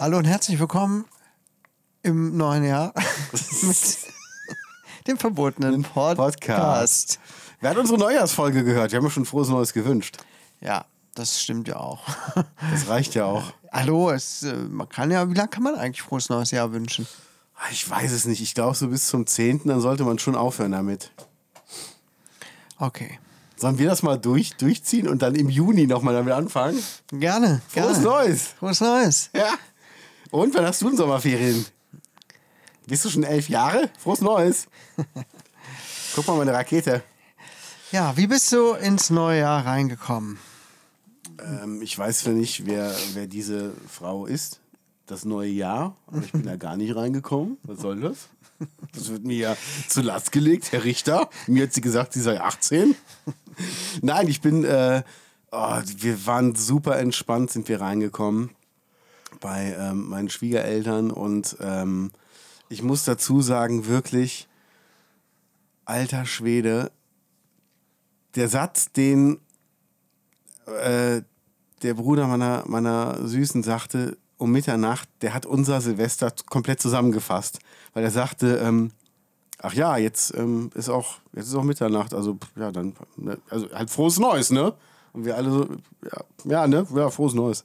Hallo und herzlich willkommen im neuen Jahr mit dem verbotenen Pod Podcast. Wer hat unsere Neujahrsfolge gehört? Wir haben ja schon frohes Neues gewünscht. Ja, das stimmt ja auch. Das reicht ja auch. Hallo, es, äh, man kann ja, wie lange kann man eigentlich frohes neues Jahr wünschen? Ah, Ich weiß es nicht. Ich glaube, so bis zum 10. dann sollte man schon aufhören damit. Okay. Sollen wir das mal durch, durchziehen und dann im Juni nochmal damit anfangen? Gerne. Frohes gerne. Neues! Frohes Neues. Ja. Und wann hast du denn Sommerferien? Bist du schon elf Jahre? Frohes Neues! Guck mal, meine Rakete. Ja, wie bist du ins neue Jahr reingekommen? Ähm, ich weiß ja nicht, wer, wer diese Frau ist. Das neue Jahr. Aber ich bin da gar nicht reingekommen. Was soll das? Das wird mir ja zu Last gelegt, Herr Richter. Mir hat sie gesagt, sie sei 18. Nein, ich bin. Äh, oh, wir waren super entspannt, sind wir reingekommen bei ähm, meinen Schwiegereltern. Und ähm, ich muss dazu sagen, wirklich, alter Schwede, der Satz, den äh, der Bruder meiner, meiner Süßen sagte um Mitternacht, der hat unser Silvester komplett zusammengefasst. Weil er sagte, ähm, ach ja, jetzt ähm, ist auch, jetzt ist auch Mitternacht, also ja, dann, ne, also halt frohes Neues, ne? Und wir alle so, ja, ja ne? Ja, frohes Neues.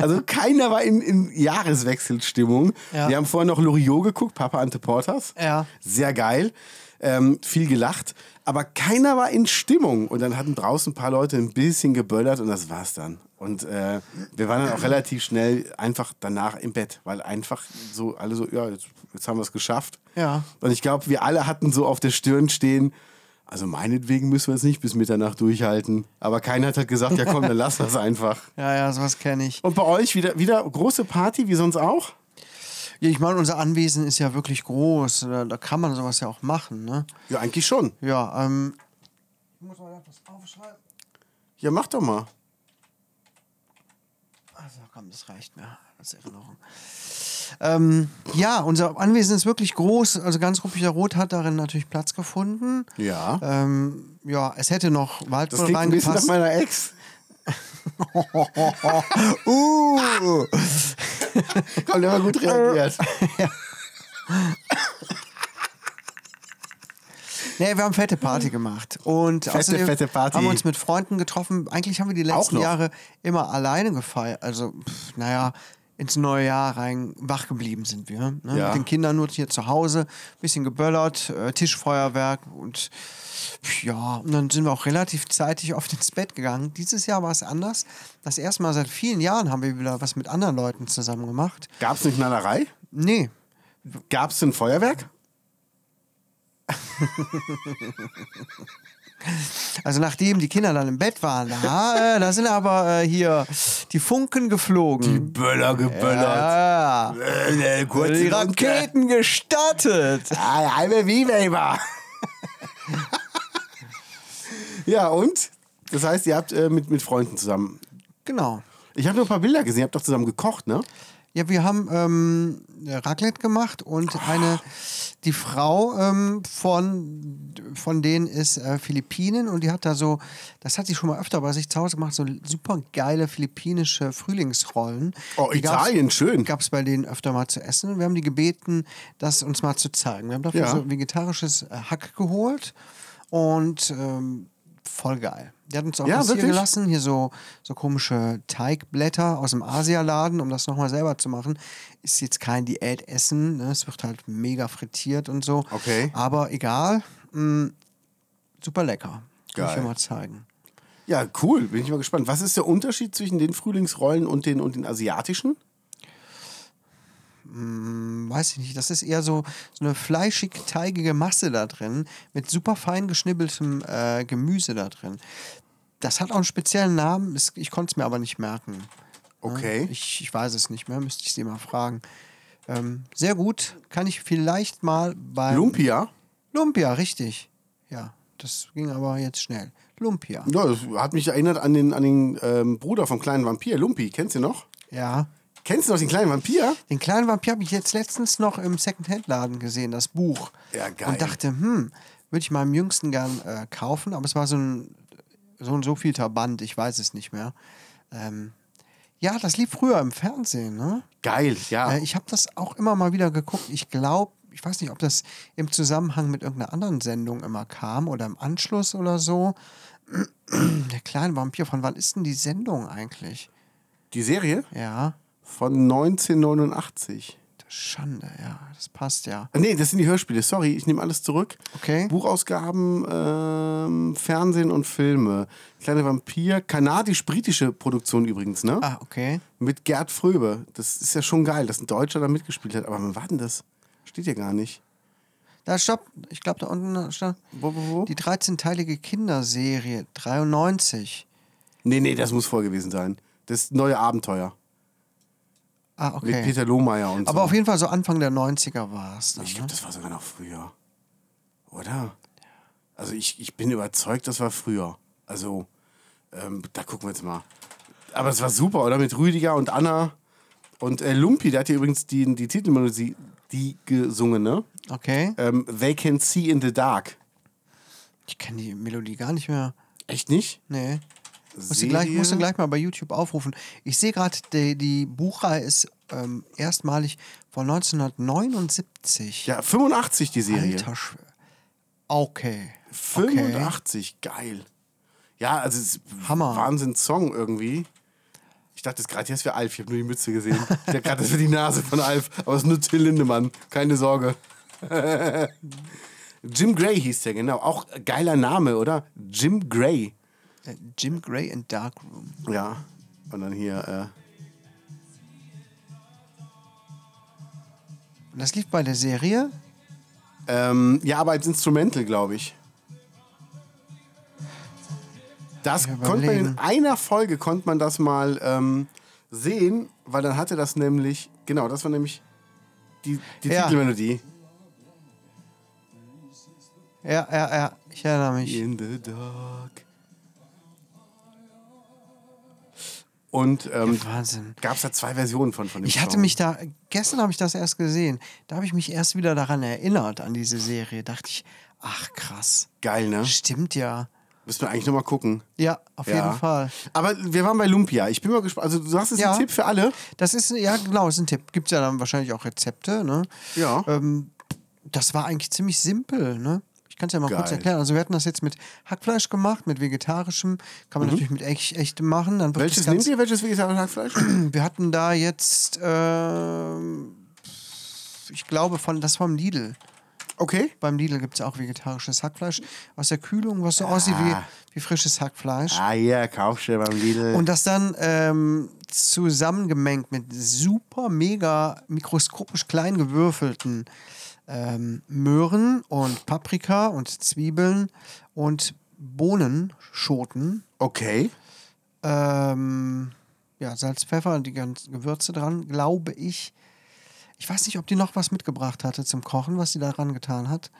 Also keiner war in, in Jahreswechselstimmung. Ja. Wir haben vorher noch Loriot geguckt, Papa Ante Portas. Ja. Sehr geil. Ähm, viel gelacht. Aber keiner war in Stimmung. Und dann hatten draußen ein paar Leute ein bisschen geböllert und das war's dann. Und äh, wir waren dann auch relativ schnell einfach danach im Bett, weil einfach so alle so, ja, jetzt, jetzt haben wir es geschafft. Ja. Und ich glaube, wir alle hatten so auf der Stirn stehen, also meinetwegen müssen wir es nicht bis Mitternacht durchhalten. Aber keiner hat halt gesagt, ja komm, dann lass das einfach. Ja, ja, sowas kenne ich. Und bei euch wieder, wieder große Party, wie sonst auch? Ja, ich meine, unser Anwesen ist ja wirklich groß. Da, da kann man sowas ja auch machen, ne? Ja, eigentlich schon. Ja, ähm. Ich muss mal etwas aufschreiben. Ja, mach doch mal. Also komm, das reicht mir als Erinnerung. Ähm, ja, unser Anwesen ist wirklich groß. Also ganz Ruppicher Rot hat darin natürlich Platz gefunden. Ja. Ähm, ja, es hätte noch Das Waldbüll klingt ein bisschen nach reingepasst. meiner Ex. Uh, Komm, der war gut reagiert. nee, wir haben fette Party gemacht. Und Fette, fette Party. haben wir uns mit Freunden getroffen. Eigentlich haben wir die letzten? Jahre immer alleine gefeiert. Also, pff, naja, ins neue Jahr rein wach geblieben sind wir. Ne? Ja. Mit den Kindern nur hier zu Hause, bisschen geböllert, äh, Tischfeuerwerk und ja, und dann sind wir auch relativ zeitig oft ins Bett gegangen. Dieses Jahr war es anders. Das erste Mal seit vielen Jahren haben wir wieder was mit anderen Leuten zusammen gemacht. Gab es eine Knallerei? Nee, Gab es ein Feuerwerk? Also nachdem die Kinder dann im Bett waren, da, äh, da sind aber äh, hier die Funken geflogen. Böller geböllert. ja, Äh, äh, die. Raketen gestartet. Ah, halbe wie Weber. ja, und? Das heißt, ihr habt äh, mit, mit Freunden zusammen. Genau. Ich habe nur ein paar Bilder gesehen, ihr habt doch zusammen gekocht, ne? Ja, wir haben ähm, Raclette gemacht und eine, die Frau ähm, von, von denen ist äh, Philippinen und die hat da so, das hat sie schon mal öfter bei sich zu Hause gemacht, so super geile philippinische Frühlingsrollen. Oh, Die gab's- Italien, schön. Gab es bei denen öfter mal zu essen. Wir haben die gebeten, das uns mal zu zeigen. Wir haben dafür Ja. so vegetarisches Hack geholt und ähm, voll geil. Die hat uns auch Ja, was hier gelassen, hier so, so komische Teigblätter aus dem Asialaden, um das nochmal selber zu machen. Ist jetzt kein Diätessen, ne? es wird halt mega frittiert und so. Okay. Aber egal, mh, super lecker. Kann ich Geil. dir mal zeigen. Ja, cool. Bin ich mal gespannt. Was ist der Unterschied zwischen den Frühlingsrollen und den, und den asiatischen? Hm, weiß ich nicht, das ist eher so, so eine fleischig-teigige Masse da drin, mit super fein geschnibbeltem äh, Gemüse da drin. Das hat auch einen speziellen Namen, ich konnte es mir aber nicht merken. Okay. Ich, ich weiß es nicht mehr, müsste ich sie mal fragen. Ähm, sehr gut, kann ich vielleicht mal bei. Lumpia? Lumpia, richtig. Ja, das ging aber jetzt schnell. Lumpia. Ja, das hat mich erinnert an den, an den ähm, Bruder vom kleinen Vampir, Lumpi. Kennst du noch? Ja. Kennst du noch den kleinen Vampir? Den kleinen Vampir habe ich jetzt letztens noch im Secondhand-Laden gesehen, das Buch. Ja, geil. Und dachte, hm, würde ich meinem Jüngsten gern äh, kaufen, aber es war so ein so ein so vielter Band, ich weiß es nicht mehr. Ähm, ja, das lief früher im Fernsehen, ne? Geil, ja. Äh, ich habe das auch immer mal wieder geguckt. Ich glaube, ich weiß nicht, ob das im Zusammenhang mit irgendeiner anderen Sendung immer kam oder im Anschluss oder so. Der kleine Vampir, von wann ist denn die Sendung eigentlich? Die Serie Ja, von 1989. Schande, ja, das passt ja. Äh, Nee, das sind die Hörspiele. Sorry, ich nehme alles zurück. Okay. Buchausgaben, ähm, Fernsehen und Filme. Kleine Vampir, kanadisch-britische Produktion übrigens, ne? Ah, okay. Mit Gerd Fröbe. Das ist ja schon geil, dass ein Deutscher da mitgespielt hat. Aber wann war denn das? Steht ja gar nicht. Da stopp, ich glaube da unten stand Wo, wo, wo? die 13-teilige Kinderserie 93. Nee, nee, das muss vor gewesen sein. Das neue Abenteuer. Ah, Mit okay. Peter Lohmeier und Aber so. auf jeden Fall so Anfang der 90er war es. Ich ne? glaube, das war sogar noch früher. Oder? Also ich, ich bin überzeugt, das war früher. Also, ähm, da gucken wir jetzt mal. Aber es war super, oder? Mit Rüdiger und Anna. Und äh, Lumpi, der hat hier übrigens die, die Titelmelodie die gesungen, ne? Okay. Ähm, They Can See in the Dark. Ich kenne die Melodie gar nicht mehr. Echt nicht? Nee. Musst du, gleich, musst du gleich mal bei YouTube aufrufen. Ich sehe gerade, die, die Buchreihe ist ähm, erstmalig von 1979. Ja, 85 die Serie. Alter Schwede. Okay. 85, geil. Ja, also es ist Hammer. Wahnsinn-Song irgendwie. Ich dachte gerade, jetzt wäre Alf. Ich habe nur die Mütze gesehen. Ich dachte gerade, das wäre die Nase von Alf. Aber es ist nur Till Lindemann. Keine Sorge. Jim Gray hieß der, genau. Auch geiler Name, oder? Jim Gray. Äh, Jim Gray in Darkroom. Ja. Und dann hier, äh, Und das lief bei der Serie. ähm, ja, aber als Instrumental, glaube ich. Das Ich konnte man in einer Folge konnte man das mal ähm, sehen, weil dann hatte das nämlich, genau, das war nämlich die, die Ja. Titelmelodie. Ja, ja, ja. Ich erinnere mich. In the dark. Und ähm, Wahnsinn. gab es da zwei Versionen von, von dem Ich hatte Song. mich da, gestern habe ich das erst gesehen, da habe ich mich erst wieder daran erinnert, an diese Serie. Dachte ich, ach krass, Geil, ne? stimmt ja. Müssen wir eigentlich nochmal gucken. Ja, auf Ja. jeden Fall. Aber wir waren bei Lumpia. Ich bin mal gespannt. Also, du hast jetzt Ja. einen Tipp für alle. Das ist, ja genau, ist ein Tipp. Gibt es ja dann wahrscheinlich auch Rezepte, ne? Ja. Ähm, das war eigentlich ziemlich simpel, ne? Ich kann es ja mal kurz Geil. erklären. Also wir hatten das jetzt mit Hackfleisch gemacht, mit vegetarischem. Kann man natürlich mit echt, echtem machen. Dann Mhm. Welches nehmt ihr? Welches vegetarische Hackfleisch? Wir hatten da jetzt, ähm, ich glaube, von das vom Lidl. Okay. Beim Lidl gibt es auch vegetarisches Hackfleisch aus der Kühlung, was so aussieht wie, wie frisches Hackfleisch. Ah, ja, kaufst du beim Lidl. Und das dann ähm, zusammengemengt mit super, mega mikroskopisch klein gewürfelten ähm, Möhren und Paprika und Zwiebeln und Bohnenschoten. okay. Ähm, ja, Salz, Pfeffer und die ganzen Gewürze dran, glaube ich. Ich weiß nicht, ob die noch was mitgebracht hatte zum Kochen, was sie da dran getan hat.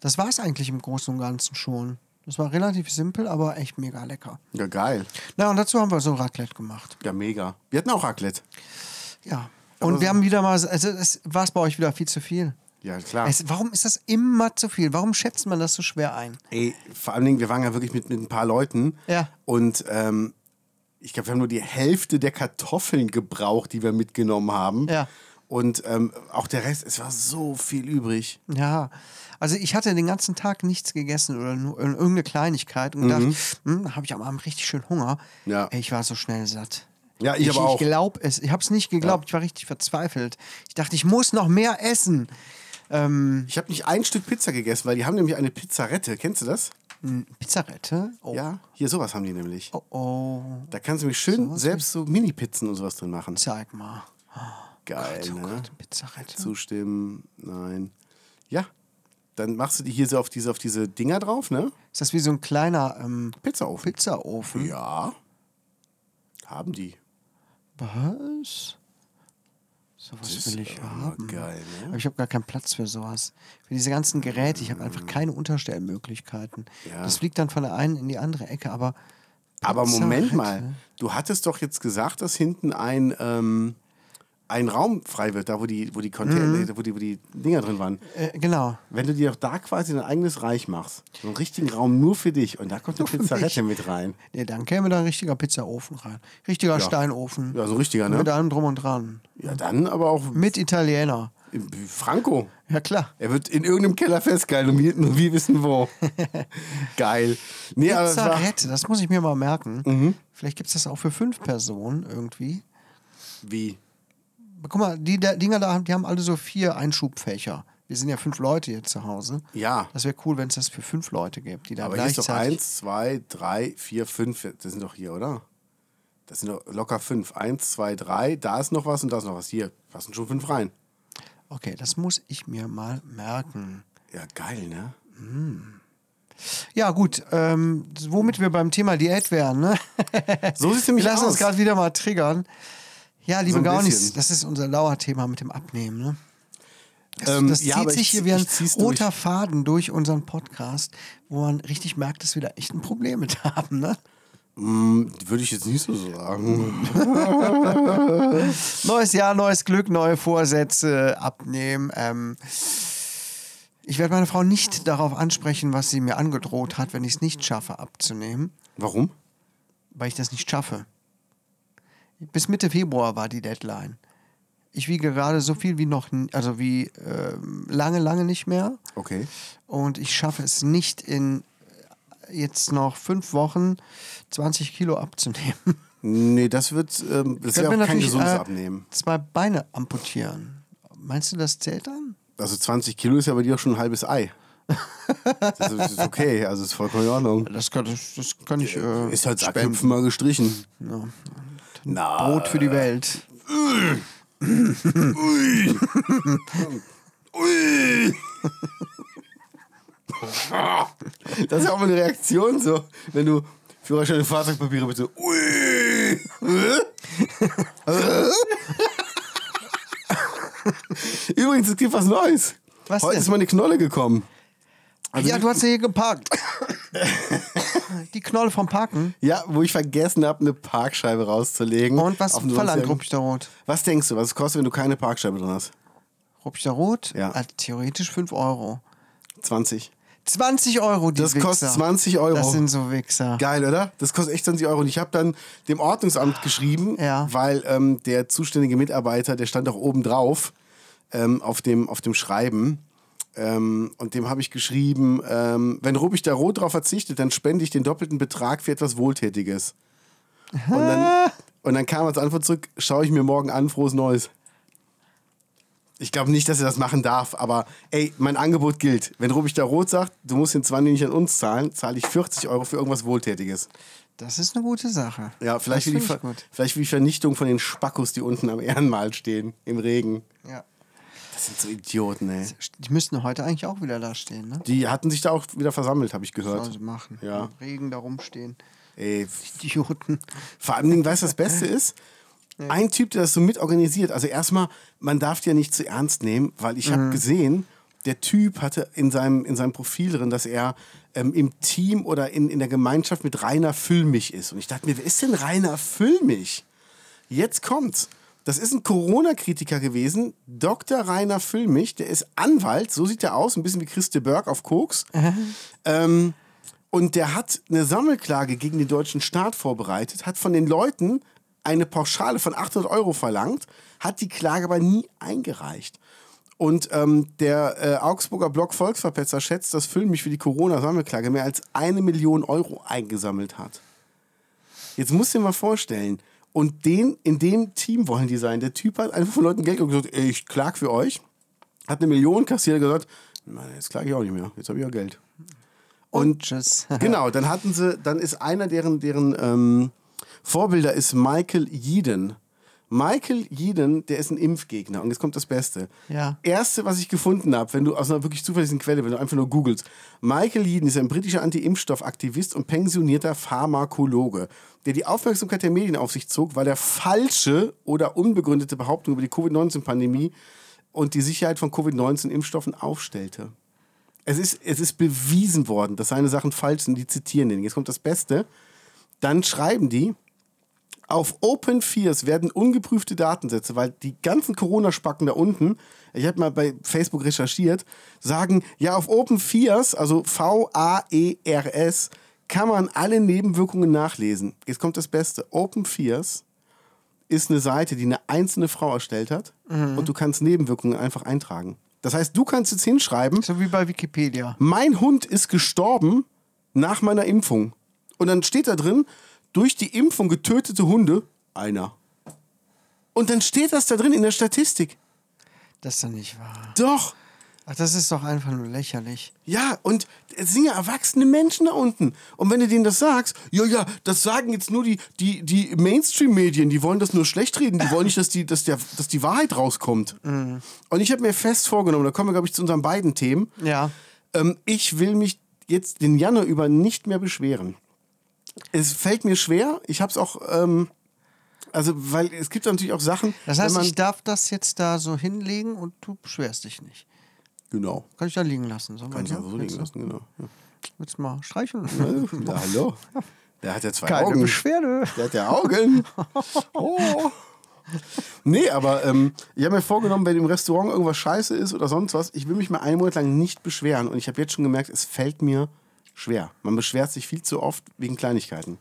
Das war es eigentlich im Großen und Ganzen schon. Das war relativ simpel, aber echt mega lecker. Ja, geil. Na, und dazu haben wir so Raclette gemacht. Ja, mega. Wir hatten auch Raclette. Ja. Und wir haben wieder mal, also es war es bei euch wieder viel zu viel. Ja, klar. Es, warum ist das immer zu viel? Warum schätzt man das so schwer ein? Ey, vor allen Dingen, wir waren ja wirklich mit, mit ein paar Leuten. Ja. Und ähm, ich glaube, wir haben nur die Hälfte der Kartoffeln gebraucht, die wir mitgenommen haben. Ja. Und ähm, auch der Rest, es war so viel übrig. Ja, also ich hatte den ganzen Tag nichts gegessen oder nur irgendeine Kleinigkeit und gedacht, hm, da habe ich am Abend richtig schön Hunger. Mhm. Ja. Ey, ich war so schnell satt. Ja, ich ich, aber auch. Ich glaube es. Ich habe es nicht geglaubt. Ich war richtig verzweifelt. Ich dachte, ich muss noch mehr essen. Ähm, Ich habe nicht ein Stück Pizza gegessen, weil die haben nämlich eine Pizzarette. Kennst du das? Pizzarette? Oh. Ja. Hier, sowas haben die nämlich. Oh, oh. Da kannst du mich schön selbst so Mini-Pizzen und sowas drin machen. Zeig mal. Geil, Oh ne? Gott, Pizzarette. Zustimmen, nein. Ja, dann machst du die hier so auf diese, auf diese Dinger drauf, ne? Ist das wie so ein kleiner ähm, Pizzaofen. Pizzaofen? Ja. Haben die. Was? Sowas will ich haben. geil, Aber ne? ich habe gar keinen Platz für sowas. Für diese ganzen Geräte, ich habe einfach keine Unterstellmöglichkeiten. Ja. Das fliegt dann von der einen in die andere Ecke, aber. Aber Moment Pizzarette? mal, du hattest doch jetzt gesagt, dass hinten ein, ähm, ein Raum frei wird, da wo die, wo die Container, Mhm. wo die, wo die Dinger drin waren. Äh, genau. Wenn du dir doch da quasi ein eigenes Reich machst, so einen richtigen Raum nur für dich und da kommt eine für Pizzarette mit rein. Nee, dann käme da ein richtiger Pizzaofen rein. Richtiger Steinofen. Ja, so ein richtiger, ne? Mit allem drum und dran. Ja, dann aber auch Mit Italiener. Franco. Ja, klar. Er wird in irgendeinem Keller festgehalten und wir, nur wir wissen wo. Geil. Nee, Pizzarette, das muss ich mir mal merken. Mhm. Vielleicht gibt es das auch für fünf Personen irgendwie. wie? Guck mal, die da- Dinger da, haben- die haben alle so vier Einschubfächer. Wir sind ja fünf Leute hier zu Hause. Ja. Das wäre cool, wenn es das für fünf Leute gibt, die da Aber hier ist doch gleichzeitig. eins, zwei, drei, vier, fünf. Das sind doch hier, oder? Das sind doch locker fünf. Eins, zwei, drei. Da ist noch was und da ist noch was. Hier passen schon fünf rein. Okay, das muss ich mir mal merken. Ja, geil, ne? Ja, gut, ähm, womit wir beim Thema Diät wären, ne? So sieht es Wir nämlich lassen uns aus. gerade wieder mal triggern. Ja, liebe So Gaunis, das ist unser Dauerthema mit dem Abnehmen, ne? Das, Ähm, das ja, zieht sich ich- hier wie ein roter durch. Faden durch unseren Podcast, wo man richtig merkt, dass wir da echt ein Problem mit haben, ne? Würde ich jetzt nicht so sagen. Neues Jahr, neues Glück, neue Vorsätze, abnehmen. Ähm, ich werde meine Frau nicht darauf ansprechen, was sie mir angedroht hat, wenn ich es nicht schaffe, abzunehmen, Warum? weil ich das nicht schaffe. Bis Mitte Februar war die Deadline. Ich wiege gerade so viel wie noch, also wie ähm, lange, lange nicht mehr. Okay. Und ich schaffe es nicht in äh, jetzt noch fünf Wochen 20 Kilo abzunehmen. Nee, das wird, ähm, das wäre auch kein gesundes äh, Abnehmen. Zwei Beine amputieren. Meinst du, das zählt dann? Also 20 Kilo ist ja bei dir auch schon ein halbes Ei. Das ist, das ist okay, also ist vollkommen in Ordnung. Das kann, das, kann ich. Äh, Ist halt spenden. Sackhüpfen mal gestrichen. Ja. Na, Brot für die Welt. Ui. Das ist ja auch mal eine Reaktion so, wenn du Führerschein und Fahrzeugpapiere bitte. Ui. Übrigens, es gibt was Neues. Was Heute denn? ist mal eine Knolle gekommen. Also ja, du hast ja hier geparkt. die Knolle vom Parken. Ja, wo ich vergessen habe, eine Parkscheibe rauszulegen. Und was Auf dem verlangt sonstigen- Rupchter Rot? Was denkst du, was es kostet, wenn du keine Parkscheibe drin hast? Rupchter Rot? Ja. Äh, theoretisch 5 Euro. 20. 20 Euro, die Das Wichser. kostet 20 Euro. Das sind so Wichser. Geil, oder? Das kostet echt 20 Euro. Und ich habe dann dem Ordnungsamt geschrieben, Ja. weil ähm, der zuständige Mitarbeiter, der stand auch oben drauf ähm, auf, dem, auf dem Schreiben. Ähm, und dem habe ich geschrieben, ähm, wenn Rubik da Rot drauf verzichtet, dann spende ich den doppelten Betrag für etwas Wohltätiges. Und dann, und dann kam als Antwort zurück, schaue ich mir morgen an, frohes Neues. Ich glaube nicht, dass er das machen darf, aber ey, mein Angebot gilt. Wenn Rubik da Rot sagt, du musst den 20 nicht an uns zahlen, zahle ich 40 Euro für irgendwas Wohltätiges. Das ist eine gute Sache. Ja, vielleicht wie, die Ver vielleicht wie die Vernichtung von den Spackos, die unten am Ehrenmal stehen, im Regen. Ja. Das sind so Idioten, ey. Die müssten heute eigentlich auch wieder da stehen, ne? Die hatten sich da auch wieder versammelt, habe ich Sollen gehört. sie machen. Ja. Im Regen da rumstehen. Ey, Idioten. Vor allen Dingen, weißt du, das Beste ist, ein Typ, der das so mitorganisiert. Also erstmal, man darf die ja nicht zu ernst nehmen, weil ich Mhm. habe gesehen, der Typ hatte in seinem, in seinem Profil drin, dass er ähm, im Team oder in, in der Gemeinschaft mit Rainer Füllmich ist. Und ich dachte mir, wer ist denn Rainer Füllmich? Jetzt kommt's. Das ist ein Corona-Kritiker gewesen, Dr. Rainer Füllmich, der ist Anwalt, so sieht er aus, ein bisschen wie Christe Berg auf Koks. Ähm, und der hat eine Sammelklage gegen den deutschen Staat vorbereitet, hat von den Leuten eine Pauschale von 800 Euro verlangt, hat die Klage aber nie eingereicht. Und ähm, der äh, Augsburger Blog Volksverpetzer schätzt, dass Füllmich für die Corona-Sammelklage mehr als eine Million Euro eingesammelt hat. Jetzt musst du dir mal vorstellen, und den, in dem Team wollen die sein. Der Typ hat einfach von Leuten Geld und gesagt, ich klag für euch. Hat eine Million kassiert, gesagt, nein, jetzt klage ich auch nicht mehr, jetzt habe ich ja Geld. Und tschüss. Genau, dann hatten sie, dann ist einer deren, deren ähm, Vorbilder ist Michael Yeadon. Michael Jeden, der ist ein Impfgegner. Und jetzt kommt das Beste. Ja. Erste, was ich gefunden habe, wenn du aus einer wirklich zuverlässigen Quelle, wenn du einfach nur googelst. Michael Jeden ist ein britischer Anti-Impfstoffaktivist und pensionierter Pharmakologe, der die Aufmerksamkeit der Medien auf sich zog, weil er falsche oder unbegründete Behauptungen über die Covid-19-Pandemie und die Sicherheit von Covid-19-Impfstoffen aufstellte. Es ist, es ist bewiesen worden, dass seine Sachen falsch sind. Die zitieren den. Jetzt kommt das Beste. Dann schreiben die, auf Open Fears werden ungeprüfte Datensätze, weil die ganzen Corona-Spacken da unten, ich habe mal bei Facebook recherchiert, sagen, ja, auf Open Fears, also V-A-E-R-S, kann man alle Nebenwirkungen nachlesen. Jetzt kommt das Beste. Open Fears ist eine Seite, die eine einzelne Frau erstellt hat und du kannst Nebenwirkungen einfach eintragen. Das heißt, du kannst jetzt hinschreiben, So wie bei Wikipedia. mein Hund ist gestorben nach meiner Impfung. Und dann steht da drin, durch die Impfung getötete Hunde, einer. Und dann steht das da drin in der Statistik. Das ist doch nicht wahr. Doch. Ach, das ist doch einfach nur lächerlich. Ja, und es sind ja erwachsene Menschen da unten. Und wenn du denen das sagst, ja, ja, das sagen jetzt nur die, die, die Mainstream-Medien, die wollen das nur schlecht reden, die wollen nicht, dass die, dass der, dass die Wahrheit rauskommt. Und ich habe mir fest vorgenommen, da kommen wir, glaube ich, zu unseren beiden Themen. Ja. Ähm, ich will mich jetzt den Januar über nicht mehr beschweren. Es fällt mir schwer. Ich habe es auch, ähm, also, weil es gibt natürlich auch Sachen. Das heißt, man, ich darf das jetzt da so hinlegen und du beschwerst dich nicht. genau. Kann ich da liegen lassen? So, Kannst du einfach so liegen lassen, genau. Ja. Willst du mal streicheln? Ja, hallo. Der hat ja zwei Keine Augen. Beschwerde. Der hat ja Augen. Oh. Nee, aber ähm, ich habe mir vorgenommen, wenn im Restaurant irgendwas scheiße ist oder sonst was, ich will mich mal einen Monat lang nicht beschweren. Und ich habe jetzt schon gemerkt, es fällt mir schwer. Man beschwert sich viel zu oft wegen Kleinigkeiten.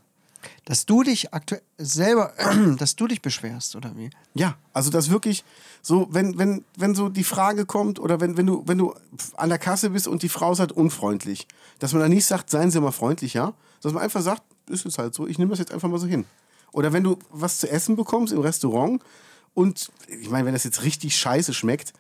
Dass du dich aktuell selber, dass du dich beschwerst, oder wie? Ja, also das wirklich so, wenn, wenn, wenn so die Frage kommt oder wenn, wenn, du, wenn du an der Kasse bist und die Frau ist halt unfreundlich, dass man dann nicht sagt, seien Sie mal freundlich, ja? Dass man einfach sagt, ist es halt so, ich nehme das jetzt einfach mal so hin. Oder wenn du was zu essen bekommst im Restaurant und ich meine, wenn das jetzt richtig scheiße schmeckt,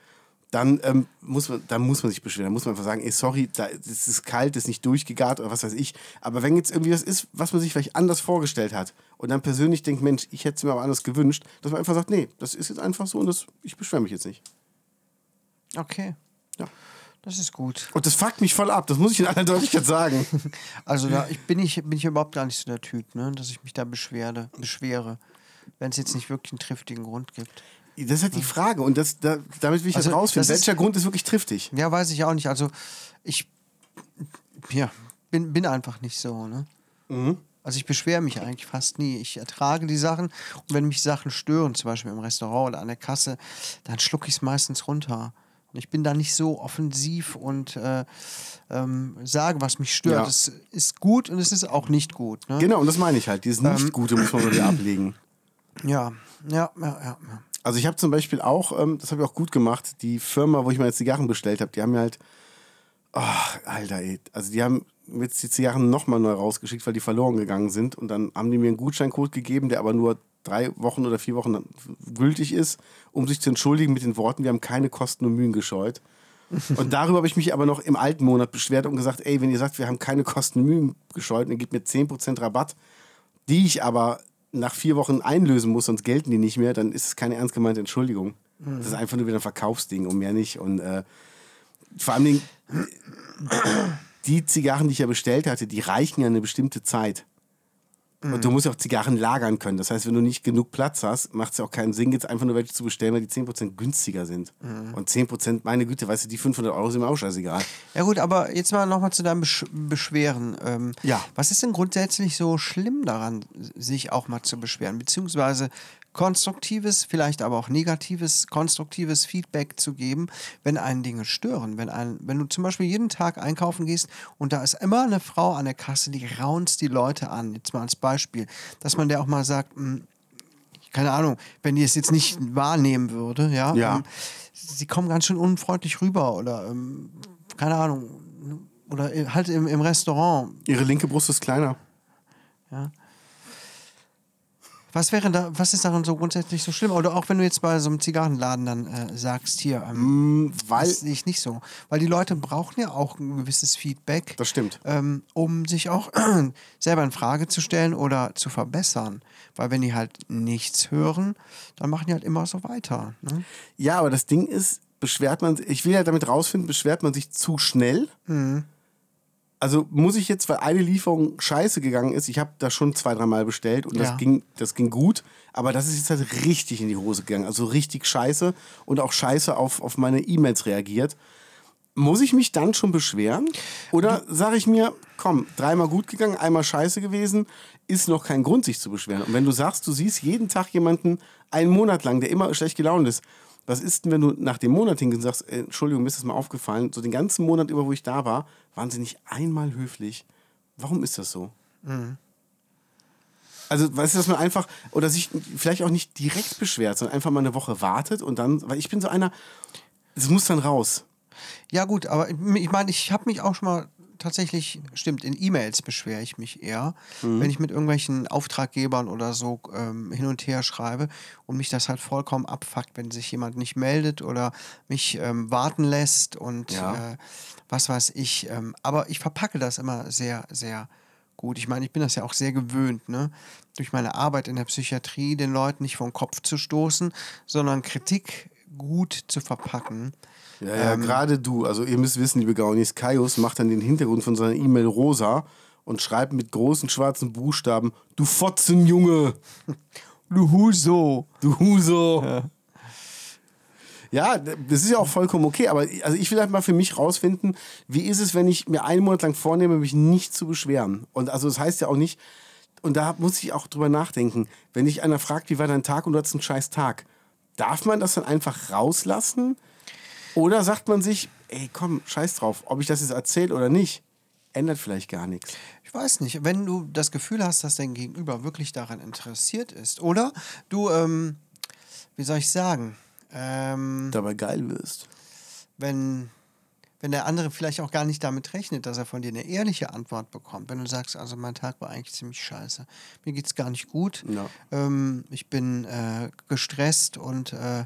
dann, ähm, muss man, dann muss man sich beschweren. Dann muss man einfach sagen, ey, sorry, da, das ist kalt, das ist nicht durchgegart oder was weiß ich. Aber wenn jetzt irgendwie was ist, was man sich vielleicht anders vorgestellt hat und dann persönlich denkt, Mensch, ich hätte es mir aber anders gewünscht, dass man einfach sagt, nee, das ist jetzt einfach so und das, ich beschwere mich jetzt nicht. Okay. Ja. Das ist gut. Und das fuckt mich voll ab, das muss ich in aller Deutlichkeit sagen. Also da ich bin, ich, bin ich überhaupt gar nicht so der Typ, ne? dass ich mich da beschwerde, beschwere. Wenn es jetzt nicht wirklich einen triftigen Grund gibt. Das ist halt die Frage und das, da, damit will ich Also, jetzt rausfinden. das ist- Welcher Grund ist wirklich triftig? Ja, weiß ich auch nicht. Also ich ja, bin, bin einfach nicht so, ne? Also ich beschwere mich eigentlich fast nie. Ich ertrage die Sachen und wenn mich Sachen stören, zum Beispiel im Restaurant oder an der Kasse, dann schlucke ich es meistens runter. Und ich bin da nicht so offensiv und äh, ähm, sage, was mich stört. Ja. Es ist gut und es ist auch nicht gut. Ne? Genau, und das meine ich halt. Dieses Ähm. Nicht-Gute muss man wieder ablegen. Ja, ja, ja, ja. ja. Also ich habe zum Beispiel auch, ähm, das habe ich auch gut gemacht, die Firma, wo ich meine Zigarren bestellt habe, die haben mir halt, ach, Alter, ey, also die haben mir jetzt die Zigarren nochmal neu rausgeschickt, weil die verloren gegangen sind und dann haben die mir einen Gutscheincode gegeben, der aber nur drei Wochen oder vier Wochen gültig ist, um sich zu entschuldigen mit den Worten, wir haben keine Kosten und Mühen gescheut. Und darüber habe ich mich aber noch im alten Monat beschwert und gesagt, ey, wenn ihr sagt, wir haben keine Kosten und Mühen gescheut und ihr gebt mir 10% Rabatt, die ich aber nach vier Wochen einlösen muss, sonst gelten die nicht mehr, dann ist es keine ernst gemeinte Entschuldigung. Das ist einfach nur wieder ein Verkaufsding und mehr nicht. Und äh, vor Dingen, die Zigarren, die ich ja bestellt hatte, die reichen ja eine bestimmte Zeit. Und du musst ja auch Zigarren lagern können. Das heißt, wenn du nicht genug Platz hast, macht es ja auch keinen Sinn, jetzt einfach nur welche zu bestellen, weil die 10% günstiger sind. Und 10%, meine Güte, weißt du, die 500 Euro sind mir auch scheißegal. Ja gut, aber jetzt mal nochmal zu deinem Besch Beschweren. Ähm, Ja. Was ist denn grundsätzlich so schlimm daran, sich auch mal zu beschweren? Beziehungsweise konstruktives, vielleicht aber auch negatives, konstruktives Feedback zu geben, wenn einen Dinge stören. Wenn, ein, wenn du zum Beispiel jeden Tag einkaufen gehst und da ist immer eine Frau an der Kasse, die raunzt die Leute an. Jetzt mal als Beispiel. Dass man der auch mal sagt, hm, keine Ahnung, wenn die es jetzt nicht wahrnehmen würde, ja, Ja. ähm, sie kommen ganz schön unfreundlich rüber oder ähm, keine Ahnung, oder halt im, im Restaurant. Ihre linke Brust ist kleiner. Ja. Was wäre da, was ist daran so grundsätzlich so schlimm? Oder auch wenn du jetzt bei so einem Zigarrenladen dann äh, sagst, hier, ähm, Mm, weil, das sehe ich nicht so. Weil die Leute brauchen ja auch ein gewisses Feedback. Das stimmt. Ähm, um sich auch selber in Frage zu stellen oder zu verbessern. Weil wenn die halt nichts hören, dann machen die halt immer so weiter. Ne? ja, aber das Ding ist, beschwert man, ich will ja damit rausfinden, beschwert man sich zu schnell? Also muss ich jetzt, weil eine Lieferung scheiße gegangen ist, ich habe da schon zwei, dreimal bestellt und Ja. das, ging, das ging gut, aber das ist jetzt halt richtig in die Hose gegangen. Also richtig scheiße und auch scheiße auf, auf meine E-Mails reagiert. Muss ich mich dann schon beschweren? Oder sage ich mir, komm, dreimal gut gegangen, einmal scheiße gewesen, ist noch kein Grund, sich zu beschweren. Und wenn du sagst, du siehst jeden Tag jemanden einen Monat lang, der immer schlecht gelaunt ist, was ist denn, wenn du nach dem Monat hingehst und sagst, äh, Entschuldigung, mir ist das mal aufgefallen, so den ganzen Monat über, wo ich da war, waren sie nicht einmal höflich. Warum ist das so? Also, weißt du, dass man einfach, oder sich vielleicht auch nicht direkt beschwert, sondern einfach mal eine Woche wartet und dann, weil ich bin so einer, es muss dann raus. Ja, gut, aber ich meine, ich habe mich auch schon mal tatsächlich, stimmt, in E-Mails beschwere ich mich eher, wenn ich mit irgendwelchen Auftraggebern oder so ähm, hin und her schreibe und mich das halt vollkommen abfuckt, wenn sich jemand nicht meldet oder mich ähm, warten lässt und Ja. äh, was weiß ich. Ähm, aber ich verpacke das immer sehr, sehr gut. Ich meine, ich bin das ja auch sehr gewöhnt, ne? durch meine Arbeit in der Psychiatrie den Leuten nicht vom Kopf zu stoßen, sondern Kritik gut zu verpacken. Ja, ja, gerade du. Also ihr müsst wissen, liebe Gaunis, Kaius macht dann den Hintergrund von seiner E-Mail rosa und schreibt mit großen schwarzen Buchstaben, du Fotzenjunge, Du Huso. du Huso. Ja. das ist ja auch vollkommen okay, aber also ich will halt mal für mich rausfinden, wie ist es, wenn ich mir einen Monat lang vornehme, mich nicht zu beschweren. Und also das heißt ja auch nicht, und da muss ich auch drüber nachdenken, wenn dich einer fragt, wie war dein Tag und du hattest einen scheiß Tag, darf man das dann einfach rauslassen? Oder sagt man sich, ey, komm, scheiß drauf, ob ich das jetzt erzähle oder nicht, ändert vielleicht gar nichts. Ich weiß nicht, wenn du das Gefühl hast, dass dein Gegenüber wirklich daran interessiert ist, oder du, ähm, wie soll ich sagen, ähm, Dabei geil wirst. wenn, wenn der andere vielleicht auch gar nicht damit rechnet, dass er von dir eine ehrliche Antwort bekommt. Wenn du sagst, also mein Tag war eigentlich ziemlich scheiße, mir geht's gar nicht gut, Ja. ähm, ich bin äh, gestresst und äh,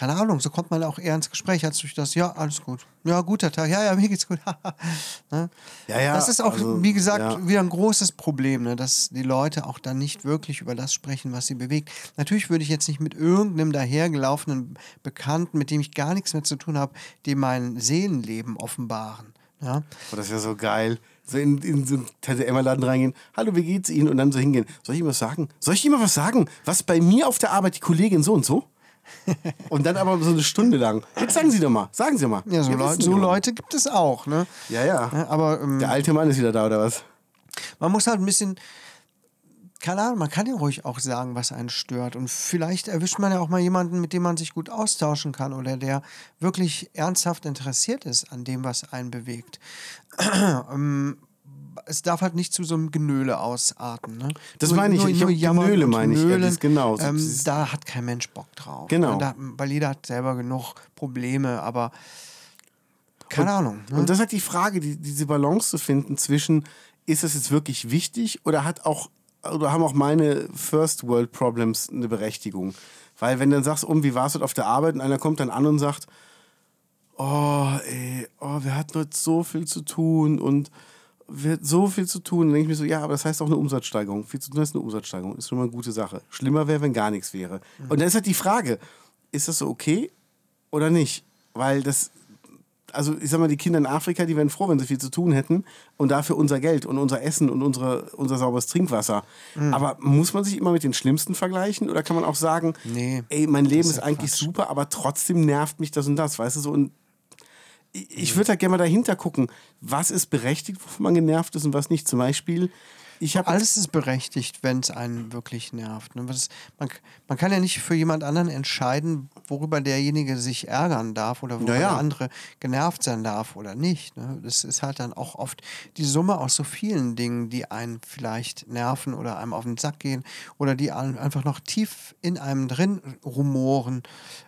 keine Ahnung, so kommt man auch eher ins Gespräch, als durch das, ja, alles gut. Ja, guter Tag, ja, ja, mir geht's gut. ne? Ja, ja, das ist auch, also, wie gesagt, ja. wieder ein großes Problem, ne? dass die Leute auch dann nicht wirklich über das sprechen, was sie bewegt. Natürlich würde ich jetzt nicht mit irgendeinem dahergelaufenen Bekannten, mit dem ich gar nichts mehr zu tun habe, dem mein Seelenleben offenbaren. Ja? Oh, das wäre so geil. So in, in so einen Tante Emma-Laden reingehen. Hallo, wie geht's Ihnen? Und dann so hingehen. Soll ich ihm was sagen? Soll ich ihm mal was sagen? Was bei mir auf der Arbeit die Kollegin so und so? und dann aber so eine Stunde lang. Jetzt sagen Sie doch mal. Sagen Sie mal. Ja, so, Wir Leu wissen so. Leute gibt es auch. Ne? Ja, ja. Ja, aber ähm, Der alte Mann ist wieder da, oder was? man muss halt ein bisschen, keine Ahnung, man kann ja ruhig auch sagen, was einen stört. Und vielleicht erwischt man ja auch mal jemanden, mit dem man sich gut austauschen kann oder der wirklich ernsthaft interessiert ist an dem, was einen bewegt. Ähm, es darf halt nicht zu so einem Genöle ausarten. Ne? Das meine ich. Ich hab jammern Genöle und meine ich. Ja, das genau. Ähm, da hat kein Mensch Bock drauf. Genau. Da, weil jeder hat selber genug Probleme, aber keine Ahnung. Ne? Und das ist halt die Frage, die, diese Balance zu finden zwischen, ist das jetzt wirklich wichtig oder hat auch oder haben auch meine First World Problems eine Berechtigung? Weil wenn du dann sagst, um, wie war es heute auf der Arbeit und einer kommt dann an und sagt, oh, ey, oh, wir hatten heute so viel zu tun und wir hatten so viel zu tun. Dann denke ich mir so, ja, aber das heißt auch eine Umsatzsteigerung. Viel zu tun ist eine Umsatzsteigerung. Ist schon mal eine gute Sache. Schlimmer wäre, wenn gar nichts wäre. Und dann ist halt die Frage, ist das so okay oder nicht? Weil das, also ich sag mal, die Kinder in Afrika, die wären froh, wenn sie viel zu tun hätten und dafür unser Geld und unser Essen und unsere, unser sauberes Trinkwasser. Mhm. Aber muss man sich immer mit den Schlimmsten vergleichen oder kann man auch sagen, Nee, ey, mein Leben ist, ist eigentlich Quatsch. super, aber trotzdem nervt mich das und das, weißt du, so und ich, würde da gerne mal dahinter gucken, was ist berechtigt, wovon man genervt ist und was nicht. Zum Beispiel, ich habe Alles ist berechtigt, wenn es einen wirklich nervt. ne? Man, man kann ja nicht für jemand anderen entscheiden, worüber derjenige sich ärgern darf oder worüber Ja, ja. der andere genervt sein darf oder nicht. Ne? Das ist halt dann auch oft die Summe aus so vielen Dingen, die einen vielleicht nerven oder einem auf den Sack gehen oder die einfach noch tief in einem drin rumoren,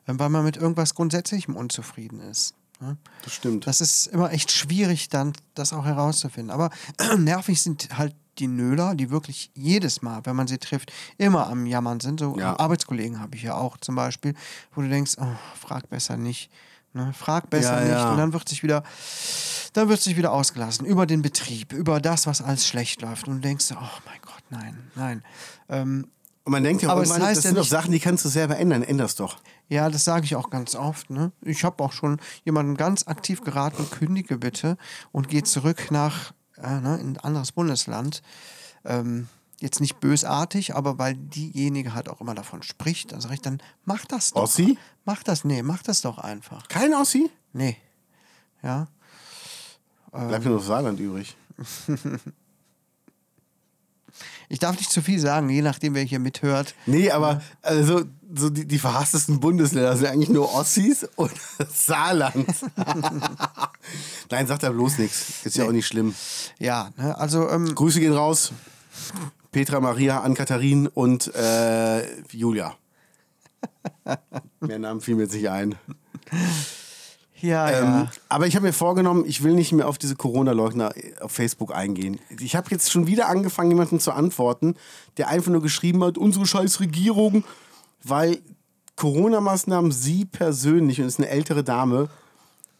äh, weil man mit irgendwas Grundsätzlichem unzufrieden ist. Ne? das stimmt. Das ist immer echt schwierig, dann das auch herauszufinden. Aber nervig sind halt die Nöler, die wirklich jedes Mal, wenn man sie trifft, immer am Jammern sind. So Ja. Arbeitskollegen habe ich ja auch zum Beispiel, wo du denkst, oh, frag besser nicht. Ne? Frag besser Ja, nicht. ja. Und dann wird sich wieder, dann wird sich wieder ausgelassen über den Betrieb, über das, was alles schlecht läuft. Und du denkst, oh mein Gott, nein, nein. Ähm, Und man denkt ja, Aber es heißt das ja sind doch Sachen, die kannst du selber ändern. Änder's doch. Ja, das sage ich auch ganz oft. Ne? Ich habe auch schon jemanden ganz aktiv geraten, kündige bitte und geh zurück nach äh, ne, in ein anderes Bundesland. Ähm, jetzt nicht bösartig, aber weil diejenige halt auch immer davon spricht, dann sage ich dann, mach das doch. Ossi? Mach das, nee, mach das doch einfach. Kein Ossi? Nee. Ja. Bleibt nur noch Saarland übrig. Ich darf nicht zu viel sagen, je nachdem, wer hier mithört. Nee, aber also so die, die verhasstesten Bundesländer sind eigentlich nur Ossis und Saarland. Nein, sagt er bloß nichts. Ist ja auch nicht schlimm. Ja, ne, also ähm, Grüße gehen raus. Petra, Maria, Ann-Katharin und äh, Julia. Mehr Namen fielen mir jetzt nicht ein. Ja, Ähm, ja. aber ich habe mir vorgenommen, ich will nicht mehr auf diese Corona-Leugner auf Facebook eingehen. Ich habe jetzt schon wieder angefangen, jemanden zu antworten, der einfach nur geschrieben hat, unsere scheiß Regierung, weil Corona-Maßnahmen sie persönlich, und es ist eine ältere Dame,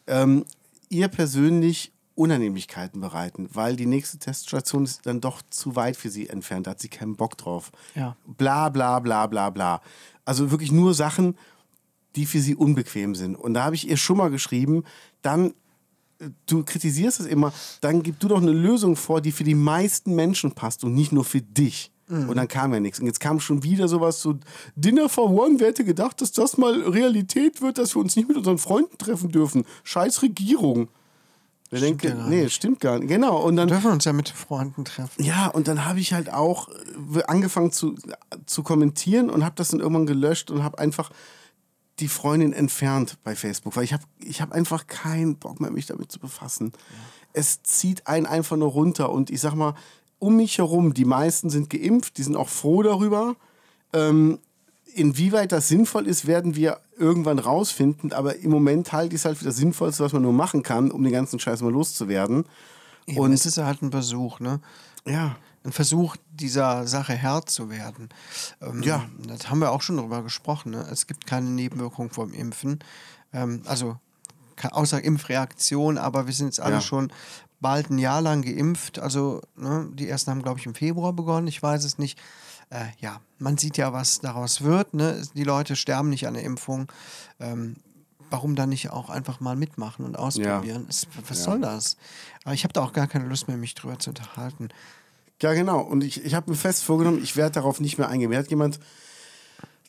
ähm, ihr persönlich Unannehmlichkeiten bereiten, weil die nächste Teststation ist dann doch zu weit für sie entfernt, da hat sie keinen Bock drauf. Ja. Bla bla bla bla bla. Also wirklich nur Sachen, die für sie unbequem sind. Und da habe ich ihr schon mal geschrieben, dann, äh, du kritisierst es immer, dann gib du doch eine Lösung vor, die für die meisten Menschen passt und nicht nur für dich. Und dann kam ja nichts. Und jetzt kam schon wieder sowas so, Dinner for One, wer hätte gedacht, dass das mal Realität wird, dass wir uns nicht mit unseren Freunden treffen dürfen. Scheiß Regierung. Ich denke, ja nee, stimmt gar nicht. Genau. Und dann Wir dürfen uns ja mit Freunden treffen. ja, und dann habe ich halt auch äh, angefangen zu, zu kommentieren und habe das dann irgendwann gelöscht und habe einfach die Freundin entfernt bei Facebook, weil ich habe ich hab einfach keinen Bock mehr, mich damit zu befassen. Es zieht einen einfach nur runter und ich sag mal, um mich herum, die meisten sind geimpft, die sind auch froh darüber. Ähm, inwieweit das sinnvoll ist, werden wir irgendwann rausfinden, aber im Moment halte ich es halt für das Sinnvollste, was man nur machen kann, um den ganzen Scheiß mal loszuwerden. Und Und es ist ja halt ein Versuch, ne? ja, ein Versuch, dieser Sache Herr zu werden. Ähm, Ja. Das haben wir auch schon drüber gesprochen. Ne? Es gibt keine Nebenwirkung vom Impfen. Ähm, also außer Impfreaktion, aber wir sind jetzt alle Ja. schon bald ein Jahr lang geimpft. Also ne, die ersten haben, glaube ich, im Februar begonnen. Ich weiß es nicht. Äh, ja, man sieht ja, was daraus wird. Ne? Die Leute sterben nicht an der Impfung. Ähm, warum dann nicht auch einfach mal mitmachen und ausprobieren? Es, was Ja. soll das? Aber ich habe da auch gar keine Lust mehr, mich drüber zu unterhalten. Ja, genau. Und ich, ich habe mir fest vorgenommen, ich werde darauf nicht mehr eingehen. Mir hat jemand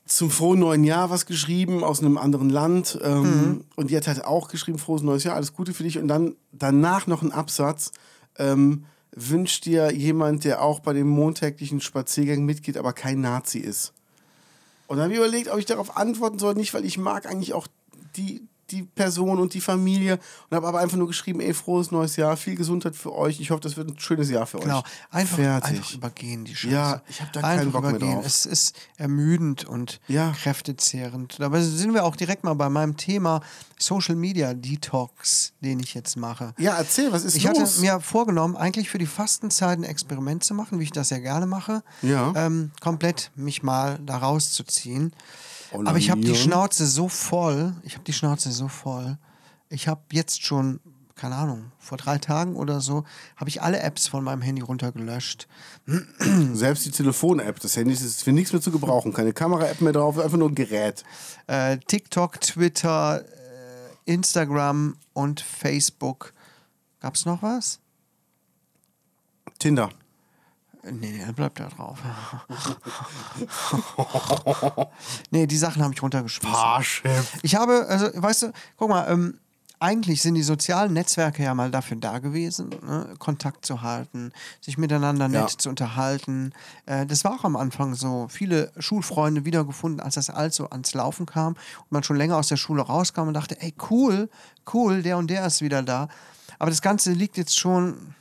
zum frohen neuen Jahr was geschrieben aus einem anderen Land. Ähm, Und die hat halt auch geschrieben, frohes neues Jahr, alles Gute für dich. Und dann danach noch ein Absatz. Ähm, wünscht dir jemand, der auch bei den montäglichen Spaziergängen mitgeht, aber kein Nazi ist. Und dann habe ich überlegt, ob ich darauf antworten soll, nicht, weil ich mag eigentlich auch die, die Person und die Familie und habe aber einfach nur geschrieben, ey, frohes neues Jahr, viel Gesundheit für euch. Ich hoffe, das wird ein schönes Jahr für Genau, euch. einfach, Fertig. einfach übergehen die Scheiße. Ja, ich hab da einfach keinen Bock mehr übergehen. drauf. Es ist ermüdend und Ja. kräftezehrend. Dabei sind wir auch direkt mal bei meinem Thema Social Media Detox, den ich jetzt mache. Ja, erzähl, was ist Ich los? hatte mir vorgenommen, eigentlich für die Fastenzeit ein Experiment zu machen, wie ich das ja gerne mache. Ja. Ähm, komplett mich mal da rauszuziehen. Aber ich habe die. Schnauze so voll, ich habe die Schnauze so voll. Ich habe jetzt schon, keine Ahnung, vor drei Tagen oder so, habe ich alle Apps von meinem Handy runtergelöscht. Selbst die Telefon-App des Handys ist für nichts mehr zu gebrauchen. Keine Kamera-App mehr drauf, einfach nur ein Gerät. Äh, TikTok, Twitter, äh, Instagram und Facebook. Gab es noch was? Tinder. Nee, nee, bleibt da drauf. nee, die Sachen habe ich runtergeschmissen. Parship. Ich habe, also, weißt du, guck mal, ähm, eigentlich sind die sozialen Netzwerke ja mal dafür da gewesen, ne? Kontakt zu halten, sich miteinander nett Ja. zu unterhalten. Äh, das war auch am Anfang so. Viele Schulfreunde wiedergefunden, als das also ans Laufen kam und man schon länger aus der Schule rauskam und dachte, ey, cool, cool, der und der ist wieder da. Aber das Ganze liegt jetzt schon